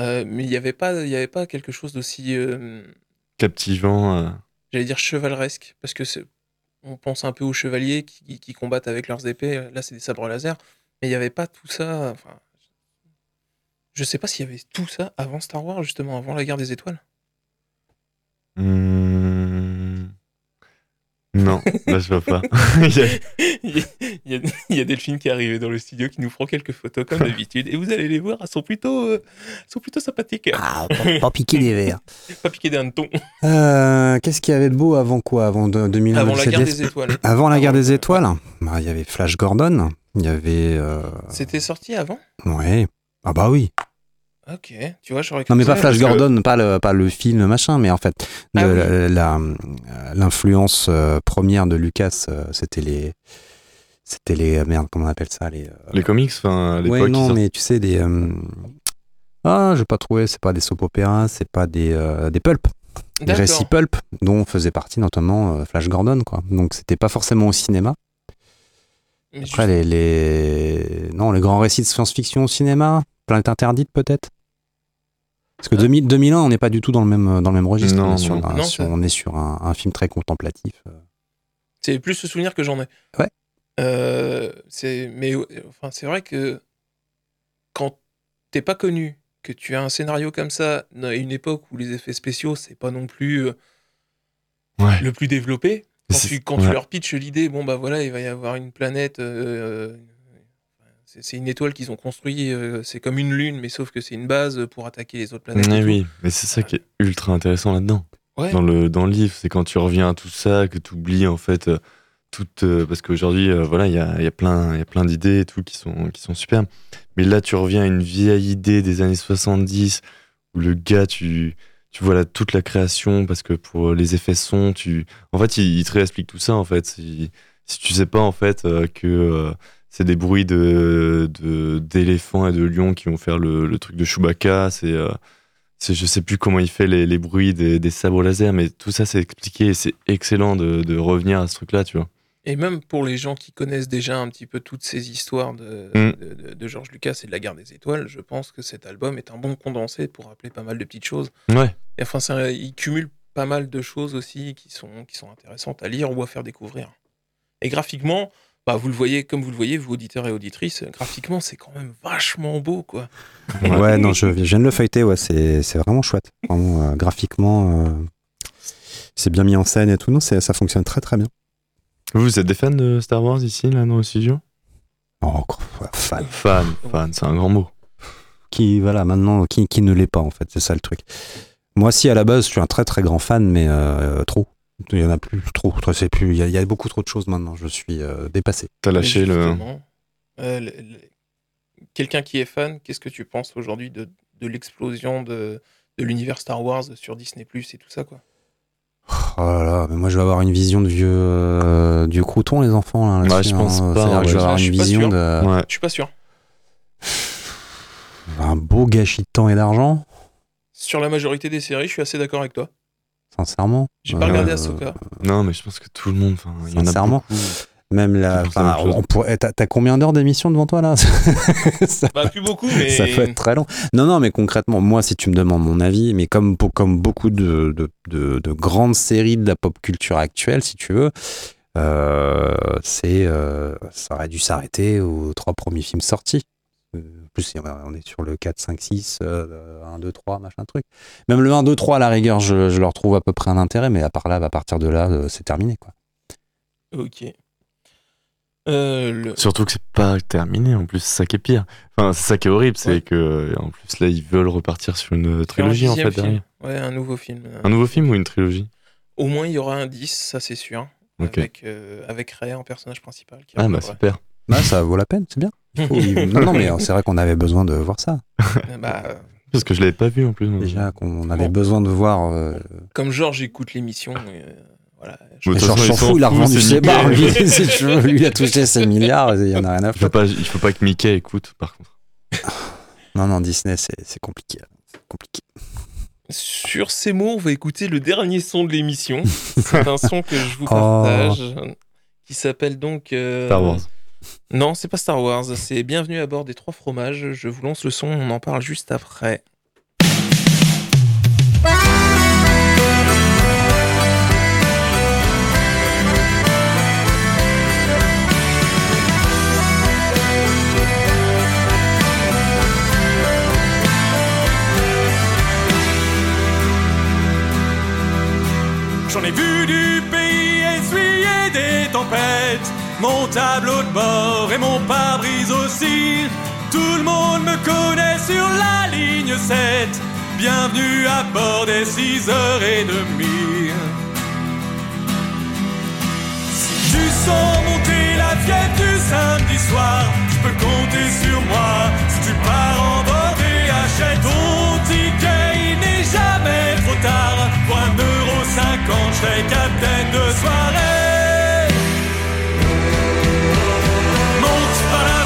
Euh, mais il y avait pas y avait pas quelque chose d'aussi euh, captivant. euh. j'allais dire chevaleresque parce que c'est- on pense un peu aux chevaliers qui, qui combattent avec leurs épées là c'est des sabres laser mais il n'y avait pas tout ça enfin je sais pas s'il y avait tout ça avant Star Wars justement avant la guerre des étoiles Hmm. Non, là, je vois pas. Il y a- il, y a, il y a- il y a Delphine qui est arrivée dans le studio qui nous prend quelques photos comme d'habitude et vous allez les voir elles sont plutôt euh, elles sont plutôt sympathiques Ah, pas, pas piquer des verres. pas piquer des hannetons Euh, Qu'est-ce qu'il y avait de beau avant quoi? Avant de- 2001 avant la guerre de des étoiles Avant la guerre des étoiles? bah, Il y avait Flash Gordon. Il y avait. euh, c'était sorti avant? Ouais. Ah bah oui. Ok tu vois j'aurais Non mais pas Flash que- Gordon, pas le, pas le film machin, mais en fait Ah oui. euh, l'influence euh, première de Lucas, euh, c'était les, c'était les merde comment on appelle ça les. euh, Les comics, enfin, l'époque. ouais non mais tu sais des. euh, Ah je vais pas trouver, c'est pas des soap opéras, c'est pas des euh, des pulp, des récits pulp dont faisait partie notamment euh, Flash Gordon quoi. Donc c'était pas forcément au cinéma. Mais Après les, les non les grands récits de science-fiction au cinéma, Planète interdite peut-être. Parce que 2000 2001, on n'est pas du tout dans le même dans le même registre. Non, on est sur, non. un, Non, sur- ça- on est sur un, un film très contemplatif. euh. C'est plus ce souvenir que j'en ai. Ouais. Euh, c'est, mais enfin, c'est vrai que quand t'es pas connu, que tu as un scénario comme ça, à une époque où les effets spéciaux, c'est pas non plus euh, Ouais. le plus développé, quand, tu, quand ouais. tu leur pitches l'idée, bon bah voilà, il va y avoir une planète, euh, c'est, une étoile qu'ils ont construit, euh, c'est comme une lune, mais sauf que c'est une base pour attaquer les autres planètes. tout. oui, mais c'est ça qui est ultra intéressant là-dedans. Ouais. Dans, le, dans le livre, c'est quand tu reviens à tout ça, que tu oublies en fait euh, tout. euh, parce qu'aujourd'hui, voilà, il y a, y a plein, il y a plein d'idées et tout qui sont, qui sont superbes. Mais là, tu reviens à une vieille idée des années 70 où le gars, tu, tu vois là, toute la création parce que pour les effets son, tu. En fait, il, il te réexplique tout ça en fait. Si, si tu sais pas en fait que. C'est des bruits de d'éléphants et de lions qui vont faire le, le truc de Chewbacca. C'est euh, je sais plus comment il fait les, les bruits des, des sabres laser, mais tout ça c'est expliqué et c'est excellent de, de revenir à ce truc-là, tu vois. Et même pour les gens qui connaissent déjà un petit peu toutes ces histoires de, Mm. de, de- de George Lucas et de la guerre des étoiles, je pense que cet album est un bon condensé pour rappeler pas mal de petites choses. Ouais. Et enfin, ça- il cumule pas mal de choses aussi qui sont, qui sont intéressantes à lire ou à faire découvrir. Et graphiquement, bah, vous le voyez, comme vous le voyez, vous auditeurs et auditrices, graphiquement, c'est quand même vachement beau, quoi. Ouais, non, je, je viens de le feuilleter, ouais, c'est c'est vraiment chouette. Vraiment, euh, graphiquement, euh, c'est bien mis en scène et tout. Non, c'est- ça fonctionne très très bien. Vous êtes des fans de Star Wars ici, là, dans le studio? Oh, fan. Fan, fan, c'est un grand mot. Qui, voilà, maintenant, qui, qui ne l'est pas, en fait, c'est ça le truc. Moi, si à la base, je suis un très très grand fan, mais euh, trop. Il y en a plus, trop. Je sais plus. Il y, a, il y a beaucoup trop de choses maintenant. Je suis euh, dépassé. T'as lâché le. euh, le- le- Quelqu'un qui est fan, qu'est-ce que tu penses aujourd'hui de, de l'explosion de, de l'univers Star Wars sur Disney Plus et tout ça, quoi? Oh là là, mais moi je vais avoir une vision de vieux, euh, vieux crouton, les enfants. Là, Ouais, là-dessus, je pense hein. pas, que je vais avoir Je une vision sûr. de. Ouais. Je suis pas sûr. Un beau gâchis de temps et d'argent, Sur la majorité des séries, je suis assez d'accord avec toi. Sincèrement. J'ai pas Euh, regardé Ahsoka. Non, mais je pense que tout le monde, il y en a Sincèrement. beaucoup. Même la. Enfin, pourrait- T'as t'as combien d'heures d'émission devant toi là? Ça, Bah, plus beaucoup, mais. ça peut être très long. Non, non, mais concrètement, moi, si tu me demandes mon avis, mais comme, comme beaucoup de, de, de- de grandes séries de la pop culture actuelle, si tu veux, euh, c'est, euh, ça aurait dû s'arrêter aux trois premiers films sortis. Euh, En plus, on est sur le 4, 5, 6, euh, 1, 2, 3, machin truc. Même le 1, 2, 3, à la rigueur, je, je leur trouve à peu près un intérêt, mais à part là, à partir de là, euh, c'est terminé. Quoi. Ok. Euh, le- Surtout que c'est pas terminé en plus, c'est ça qui est pire. Enfin, c'est ça qui est horrible, c'est Ouais. que en plus là ils veulent repartir sur une faire un trilogie en fait film. derrière. Ouais, un nouveau film. Un nouveau film ou une trilogie? Au moins, il y aura un 10, ça c'est sûr. Ok. Avec, euh, avec Ray en personnage principal. qui Ah bah reviendra. super. Bah, ça vaut la peine, c'est bien. Faut- non, non, mais c'est vrai qu'on avait besoin de voir ça. Bah, euh, Parce que je l'avais pas vu en plus. moi. Déjà qu'on avait Bon. besoin de voir. euh, comme Georges écoute l'émission, euh, voilà. Mais de Et toute Georges façon, s'en fout, il a revendu ses barres, lui, nickel. si tu veux. Lui, il a touché ses milliards, il y en a rien à Il faut faire. pas, il faut pas que Mickey écoute par contre. Non, non, Disney, c'est c'est compliqué. C'est compliqué. Sur ces mots, on va écouter le dernier son de l'émission. C'est un son que je vous Oh. partage, qui s'appelle donc. euh, Star Wars. Non, c'est pas Star Wars, c'est Bienvenue à bord des trois fromages. Je vous lance le son, on en parle juste après. Mon tableau de bord et mon pare-brise aussi. Tout le monde me connaît sur la ligne 7. Bienvenue à bord des 6 heures et demie. Si tu sens monter la fièvre du samedi soir, tu peux compter sur moi. Si tu pars en bord et achètes ton ticket, il n'est jamais trop tard. Pour un euro cinquante, je serai capitaine de soirée. Monte par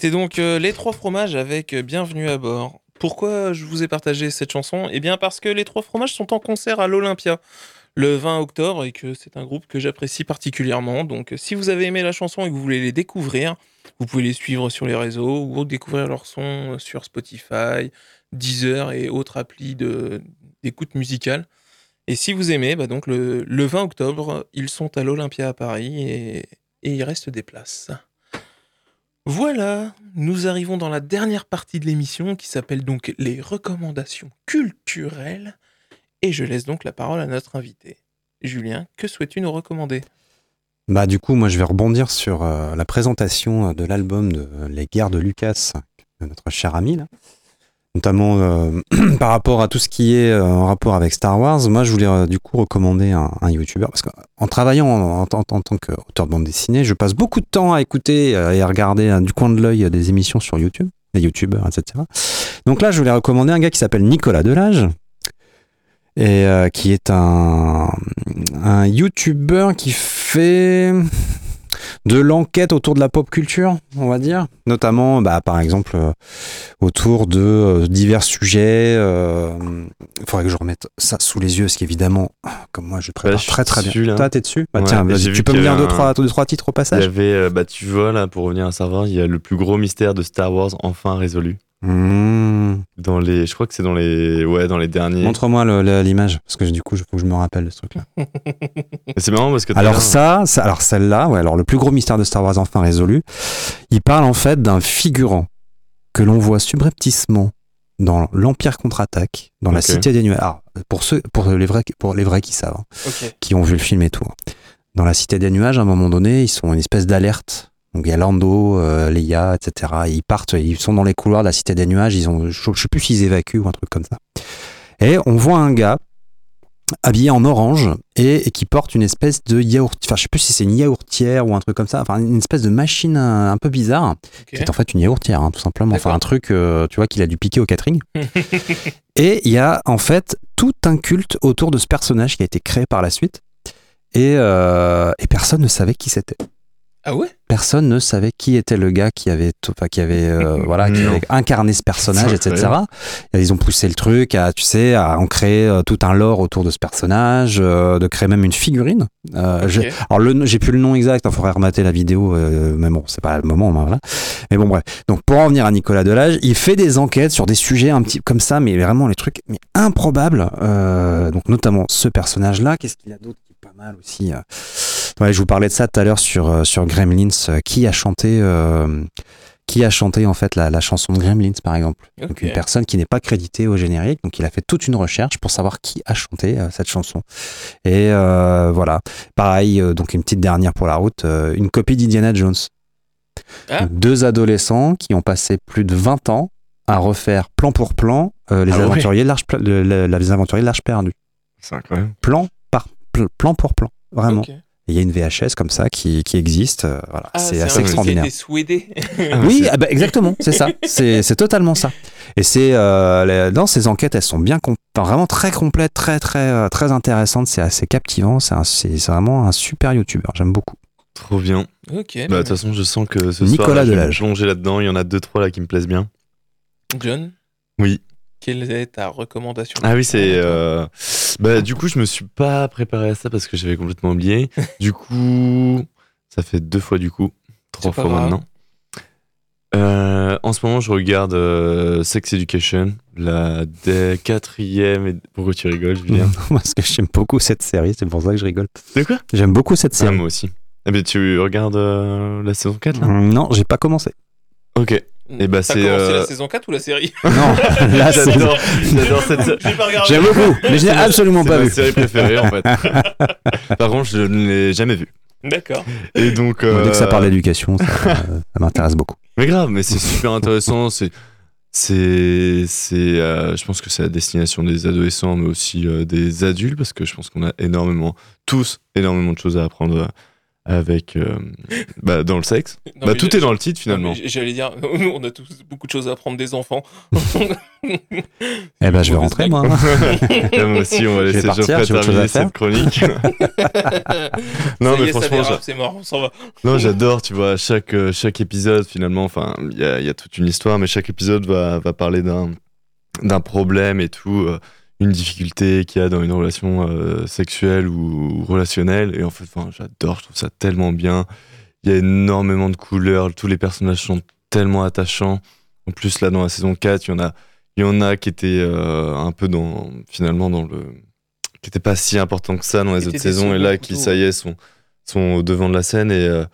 C'était donc euh, Les Trois Fromages avec euh, Bienvenue à bord. Pourquoi je vous ai partagé cette chanson? Eh bien parce que Les Trois Fromages sont en concert à l'Olympia le 20 octobre et que c'est un groupe que j'apprécie particulièrement. Donc euh, si vous avez aimé la chanson et que vous voulez les découvrir, vous pouvez les suivre sur les réseaux ou découvrir leurs sons sur Spotify, Deezer et autres applis d'écoute musicale. Et si vous aimez, bah donc le, le 20 octobre, ils sont à l'Olympia à Paris et, et il reste des places. Voilà, nous arrivons dans la dernière partie de l'émission qui s'appelle donc les recommandations culturelles. Et je laisse donc la parole à notre invité. Julien, que souhaites-tu nous recommander? Bah du coup, moi je vais rebondir sur euh, la présentation de l'album de Les Guerres de Lucas, de notre cher ami. Notamment euh, par rapport à tout ce qui est euh, en rapport avec Star Wars, moi je voulais euh, du coup recommander un, un YouTuber parce qu'en travaillant en, tant qu'auteur de bande dessinée, je passe beaucoup de temps à écouter et à regarder du coin de l'œil des émissions sur YouTube, des YouTubeurs, etc. Donc là, je voulais recommander un gars qui s'appelle Nicolas Delage et qui est un, un YouTuber qui fait de l'enquête autour de la pop culture, on va dire, notamment, bah, par exemple, euh, autour de euh, divers sujets. Il faudrait que je remette ça sous les yeux, parce qu'évidemment, comme moi, je prépare je très très dessus, bien. Toi, t'es dessus Bah Ouais, tiens, tu peux me lire avait deux, un- trois, deux, trois titres au Il y passage avait, euh, bah, tu vois, là, pour revenir à savoir, il y a le plus gros mystère de Star Wars enfin résolu. Mmh. Dans les, je crois que c'est dans les, ouais, dans les derniers. Montre-moi l'image, parce que du coup, il faut que je me rappelle de ce truc-là. C'est marrant parce que. Alors l'heure- ça, ça- alors celle-là, ouais, alors le plus gros mystère de Star Wars enfin résolu, il parle en fait d'un figurant que l'on voit subrepticement dans l'Empire contre-attaque, dans la. Cité des Nuages. Alors, pour ceux, pour les vrais, pour les vrais qui savent, hein, qui ont vu le film et tout. hein. Dans la Cité des Nuages, à un moment donné, ils sont une espèce d'alerte. Donc il y a Lando, euh, Leia, etc. Ils partent, ils sont dans les couloirs de la Cité des Nuages. Ils ont, je, je sais plus s'ils évacuent ou un truc comme ça. Et on voit un gars habillé en orange et, et qui porte une espèce de yaourt. Enfin, je sais plus si c'est une yaourtière ou un truc comme ça. Enfin, une espèce de machine un, un peu bizarre qui est en fait une yaourtière, hein, tout simplement. Enfin, un truc, euh, tu vois, qu'il a dû piquer au catering. Et il y a en fait tout un culte autour de ce personnage qui a été créé par la suite. Et, euh, et personne ne savait qui c'était. Ah ouais? Personne ne savait qui était le gars qui avait, enfin, qui avait, euh, voilà, qui avait incarné ce personnage, etc. Et ils ont poussé le truc à, tu sais, à en créer euh, tout un lore autour de ce personnage, euh, de créer même une figurine. Euh, alors le, j'ai plus le nom exact, il faudrait remater la vidéo, euh, mais bon, c'est pas le moment, hein, voilà. Mais bon, bref. Donc pour en venir à Nicolas Delage, il fait des enquêtes sur des sujets un petit comme ça, mais vraiment les trucs mais improbables. Euh, donc notamment ce personnage-là. Qu'est-ce qu'il y a d'autre qui est pas mal aussi euh. Ouais, je vous parlais de ça tout à l'heure sur euh, sur Gremlins. euh, qui a chanté euh, qui a chanté en fait la, la chanson de Gremlins par exemple? Donc une personne qui n'est pas créditée au générique. Donc il a fait toute une recherche pour savoir qui a chanté euh, cette chanson. Et euh, voilà. Pareil, donc une petite dernière pour la route, une copie d'Indiana Jones. Ah. Deux adolescents qui ont passé plus de 20 ans à refaire plan pour plan les, Ah ouais. aventuriers Pla- de les aventuriers de l'Arche perdue. C'est incroyable. Plan par pl- plan pour plan, vraiment. Ok. Il y a une VHS comme ça qui, qui existe. euh, voilà, Ah, c'est assez extraordinaire. Qui a été souhaité. Oui, ah bah, exactement, c'est ça. C'est c'est totalement ça. Et c'est euh, dans ces enquêtes, elles sont bien, enfin, vraiment très complètes, très très euh, très intéressantes. C'est assez captivant. C'est un- c'est c'est vraiment un super youtubeur. J'aime beaucoup. Trop bien. ok. Bah, de toute façon, je sens que ce Nicolas soir, là, je vais me plonger là-dedans. Il y en a deux, trois là qui me plaisent bien. John, Oui. Quelle est ta recommandation Ah oui, c'est. euh, Bah, du coup, je me suis pas préparé à ça parce que j'avais complètement oublié. du coup, ça fait deux fois du coup. Trois fois grave. maintenant. Euh, en ce moment, je regarde euh, Sex Education, la des quatrième. Et... Pourquoi tu rigoles, Julien Parce que j'aime beaucoup cette série. C'est pour ça que je rigole. De quoi? J'aime beaucoup cette Ah, série. moi aussi. Eh ben, tu regardes euh, la saison 4 là? Hum, non, j'ai pas commencé. Ok. Et bah, T'as c'est. euh, la saison 4 ou la série Non, là, J'adore, j'adore cette. J'ai pas regardé. J'aime beaucoup, mais je n'ai C'est ma- absolument c'est pas ma vu. série préférée en fait. Par contre, je ne l'ai jamais vue. D'accord. Et donc. Dès que ça euh, parle d'éducation, ça, euh, ça m'intéresse beaucoup. Mais grave, mais c'est super intéressant. C'est, c'est, c'est, euh, je pense que c'est à destination des adolescents, mais aussi euh, des adultes, parce que je pense qu'on a énormément, tous, énormément de choses à apprendre euh, avec euh, bah, dans le sexe. Non, bah tout est dans le titre finalement. J'allais dire, nous, on a tous beaucoup de choses à apprendre des enfants. Eh ben, je vais rentrer, moi. Et moi aussi, on va Je vais laisser partir, Geoffrey terminer faire. cette chronique. non, mais est, franchement, c'est mort, on s'en va. non, j'adore, tu vois, chaque, euh, chaque épisode, finalement, enfin, il y a, il y a toute une histoire, mais chaque épisode va, va parler d'un, d'un problème et tout, euh, une difficulté qu'il y a dans une relation euh, sexuelle ou relationnelle. Et en fait, enfin, j'adore, je trouve ça tellement bien. Il y a énormément de couleurs, tous les personnages sont tellement attachants. En plus, là, dans la saison 4, il y en a, il y en a qui étaient euh, un peu dans, finalement, dans le. qui n'étaient pas si importants que ça dans les autres saisons, et là, qui, ça y est, sont, sont au devant de la scène. Et, euh,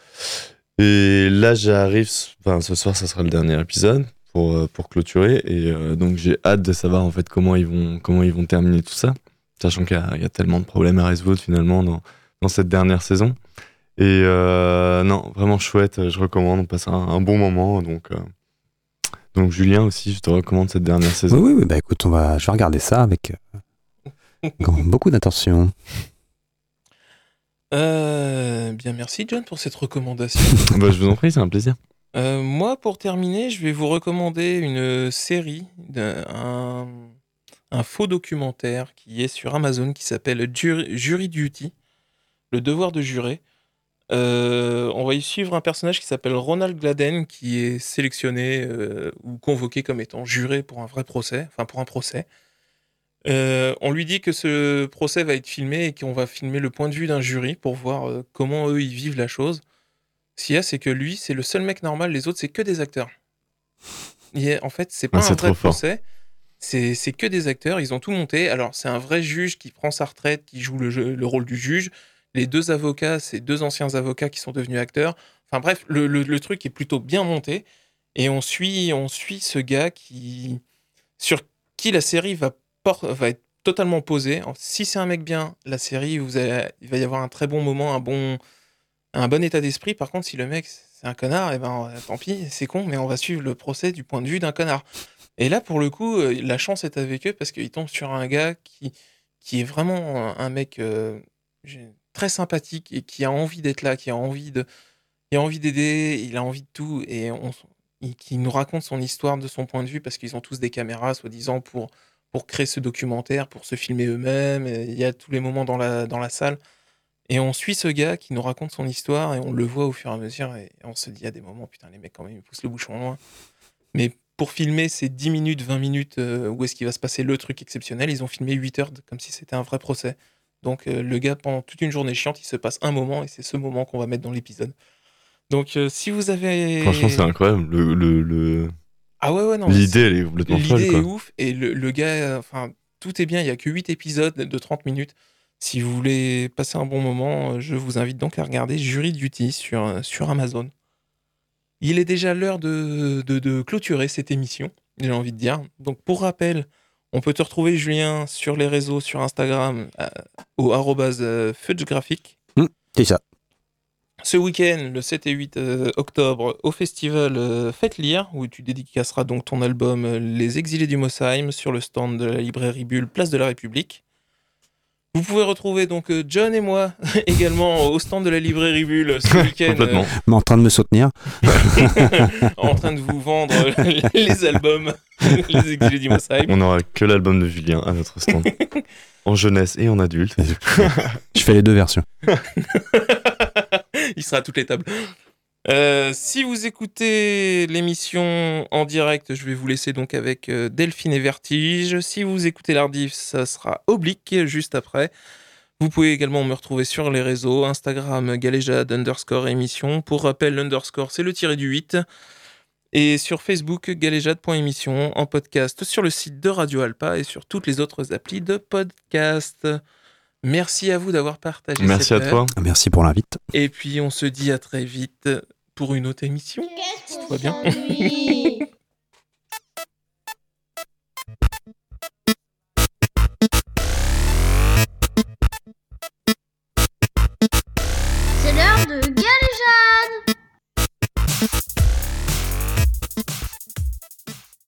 et là, j'arrive, enfin, ce soir, ça sera le dernier épisode pour, euh, pour clôturer. Et euh, donc, j'ai hâte de savoir, en fait, comment ils vont, comment ils vont terminer tout ça. Sachant qu'il y, a- il y a tellement de problèmes à résoudre, finalement, dans, dans cette dernière saison. Et euh, non, vraiment chouette, je recommande, on passe un, un bon moment. Donc, euh, donc, Julien aussi, je te recommande cette dernière saison. oui, oui, bah écoute, on va, je vais regarder ça avec beaucoup d'attention. Euh, bien, merci John pour cette recommandation. bah, je vous en prie, c'est un plaisir. Euh, moi, pour terminer, je vais vous recommander une série, un, faux documentaire qui est sur Amazon qui s'appelle Jury, Duty, le devoir de jurer. Euh, on va y suivre un personnage qui s'appelle Ronald Gladden qui est sélectionné euh, ou convoqué comme étant juré pour un vrai procès, enfin pour un procès. On lui dit que ce procès va être filmé et qu'on va filmer le point de vue d'un jury pour voir comment eux ils vivent la chose. Ce qu'il y a, c'est que lui, c'est le seul mec normal, les autres, c'est que des acteurs. Est- en fait, c'est pas Ah, un vrai procès, c'est que des acteurs, ils ont tout monté. Alors, c'est un vrai juge qui prend sa retraite, qui joue le, jeu- le rôle du juge. Les deux avocats, c'est deux anciens avocats qui sont devenus acteurs. Enfin bref, le, le- le truc est plutôt bien monté. Et on suit, on suit ce gars qui, sur qui la série va, por- va être totalement posée. Si c'est un mec bien, la série, vous allez- il va y avoir un très bon moment, un bon, un bon état d'esprit. Par contre, si le mec c'est un connard, et ben euh, tant pis, c'est con, mais on va suivre le procès du point de vue d'un connard. Et là, pour le coup, euh, la chance est avec eux parce qu'ils tombent sur un gars qui, qui est vraiment un, un mec euh, très sympathique et qui a envie d'être là, qui a envie de, a envie d'aider, il a envie de tout et qui nous raconte son histoire de son point de vue parce qu'ils ont tous des caméras, soi-disant pour pour créer ce documentaire, pour se filmer eux-mêmes. Il y a tous les moments dans la dans la salle. Et on suit ce gars qui nous raconte son histoire et on le voit au fur et à mesure et on se dit à des moments, putain, les mecs, quand même, ils poussent le bouchon loin. Mais pour filmer ces 10 minutes, 20 minutes euh, où est-ce qu'il va se passer le truc exceptionnel, ils ont filmé 8 heures comme si c'était un vrai procès. Donc euh, le gars, pendant toute une journée chiante, il se passe un moment et c'est ce moment qu'on va mettre dans l'épisode. Donc euh, si vous avez... Franchement, c'est incroyable. Le, le, le- Ah ouais, ouais, non. L'idée, elle est complètement folle. L'idée est ouf et le, le gars, enfin, tout est bien. Il y a que 8 épisodes de 30 minutes. Si vous voulez passer un bon moment, euh, je vous invite donc à regarder Jury Duty sur, euh, sur Amazon. Il est déjà l'heure de, de, de clôturer cette émission, j'ai envie de dire. Donc pour rappel, on peut te retrouver, Julien, sur les réseaux, sur Instagram, euh, au arrobase euh, Graphique. C'est ça. Ce week-end, le 7 et 8 euh, octobre, au festival Faites Lire, où tu dédicaceras donc ton album Les Exilés du Mosheim sur le stand de la librairie Bulle, place de la République. Vous pouvez retrouver donc euh, John et moi également au stand de la librairie Bulle ce week-end, Complètement. Mais en train de me soutenir. euh, en train de vous vendre les albums Les Exilés du Mosheim. On n'aura que l'album de Julien à notre stand. en jeunesse et en adulte. Je fais les deux versions. Il sera à toutes les tables. Euh, si vous écoutez l'émission en direct, je vais vous laisser donc avec euh, Delphine et Vertige. Si vous écoutez l'Ardif, ça sera Oblique juste après. Vous pouvez également me retrouver sur les réseaux Instagram galéjade underscore émission. Pour rappel, l'underscore c'est le tiré du 8. Et sur Facebook galéjade.émission en podcast sur le site de Radio Alpa et sur toutes les autres applis de podcast. Merci à vous d'avoir partagé Merci cette à heure. toi. Merci pour l'invite. Et puis on se dit à très vite pour une autre émission. Qu'est-ce Tout va bien. C'est l'heure de